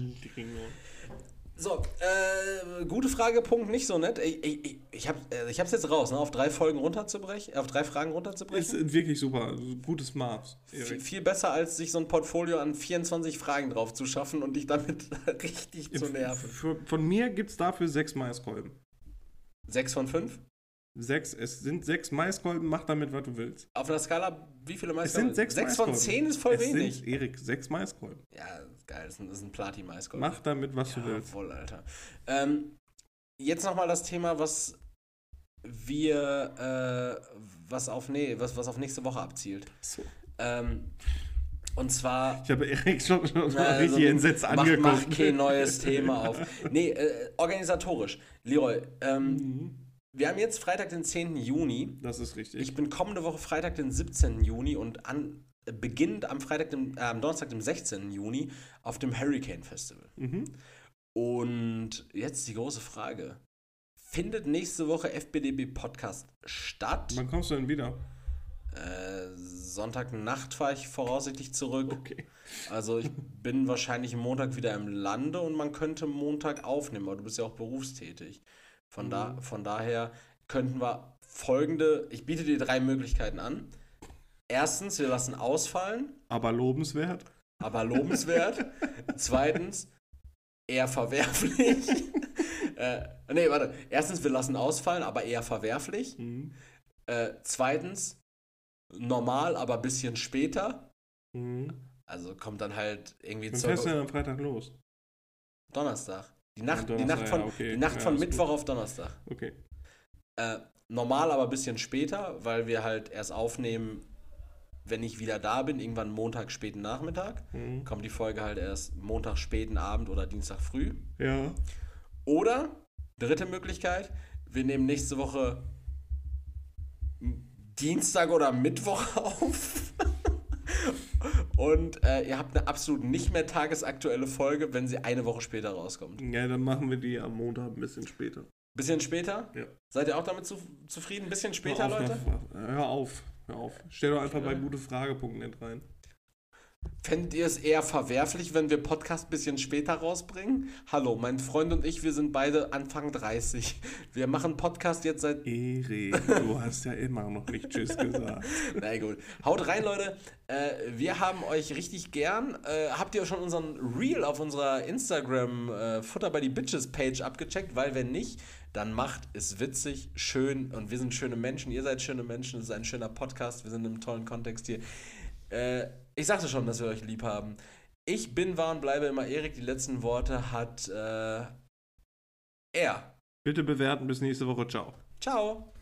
So, äh, gute Frage, Punkt nicht so nett. Ich, ich, ich, hab, äh, ich hab's jetzt raus, ne? auf drei Folgen runterzubrechen, auf drei Fragen Ist runterzubrechen. wirklich super. Gutes Maß. Viel, besser, als sich so ein Portfolio an 24 Fragen drauf zu schaffen und dich damit richtig zu nerven. Für, von mir gibt es dafür sechs Maiskolben. Sechs von fünf? Sechs, es sind sechs Maiskolben, mach damit, was du willst. Auf einer Skala, wie viele Es Maiskolben? sind sechs Sechs von zehn ist voll es wenig. Sind, Erik, sechs Maiskolben. Ja, geil, das ist ein, das ist ein Platin-Maiskolben. Mach damit, was du Ja, willst. voll, Alter. Ähm, jetzt nochmal das Thema, was wir, äh, was auf, nee, was, was auf nächste Woche abzielt. So. Ähm, und zwar. Ich habe Erik schon, schon Na, richtig also, entsetzt mach, angeguckt. Mach kein neues Thema auf. Nee, äh, organisatorisch. Leroy, ähm, Mhm. Wir haben jetzt Freitag, den 10. Juni. Das ist richtig. Ich bin kommende Woche Freitag, den 17. Juni und an, äh, beginnend am Freitag, dem, äh, am Donnerstag, dem 16. Juni auf dem Hurricane Festival. mhm. Und jetzt die große Frage. Findet nächste Woche FBDB Podcast statt? Wann kommst du denn wieder? Äh, Sonntagnacht fahre ich voraussichtlich zurück. Okay. Also ich bin wahrscheinlich Montag wieder im Lande und man könnte Montag aufnehmen, aber du bist ja auch berufstätig. Von, da, von daher könnten wir folgende, ich biete dir drei Möglichkeiten an. Erstens, wir lassen ausfallen, Aber lobenswert. aber lobenswert. Zweitens, eher verwerflich. äh, nee, warte. Erstens, wir lassen ausfallen, aber eher verwerflich. Mhm. Äh, zweitens, normal, aber ein bisschen später. Mhm. Also kommt dann halt irgendwie Wann zur fährst du denn am Freitag los? Donnerstag. Die Nacht, Ja, die Nacht von, ja, okay. die Nacht Ja, von Mittwoch gut. auf Donnerstag. Okay. Äh, normal, aber ein bisschen später, weil wir halt erst aufnehmen, wenn ich wieder da bin, irgendwann Montag späten Nachmittag. Mhm. Kommt die Folge halt erst Montag späten Abend oder Dienstag früh. Ja. Oder, dritte Möglichkeit, wir nehmen nächste Woche Dienstag oder Mittwoch auf. Und äh, ihr habt eine absolut nicht mehr tagesaktuelle Folge, wenn sie eine Woche später rauskommt. Ja, dann machen wir die am Montag ein bisschen später. Bisschen später? Ja. Seid ihr auch damit zu, zufrieden? Bisschen später, hör auf, Leute? Hör auf, hör auf. Stell doch einfach bei gutefrage.net rein. Fändet ihr es eher verwerflich, wenn wir Podcast ein bisschen später rausbringen? Hallo, mein Freund und ich, wir sind beide Anfang 30. Wir machen Podcast jetzt seit Erik, du hast ja immer noch nicht Tschüss gesagt. Na gut. Haut rein, Leute. Äh, wir haben euch richtig gern. Äh, habt ihr schon unseren Reel auf unserer Instagram äh, Futter bei die Bitches Page abgecheckt? Weil wenn nicht, dann macht es witzig, schön und wir sind schöne Menschen. Ihr seid schöne Menschen. Es ist ein schöner Podcast. Wir sind im tollen Kontext hier. Äh, ich sagte schon, dass wir euch lieb haben. Ich bin, war und bleibe immer Erik. Die letzten Worte hat äh, er. Bitte bewerten bis nächste Woche. Ciao. Ciao.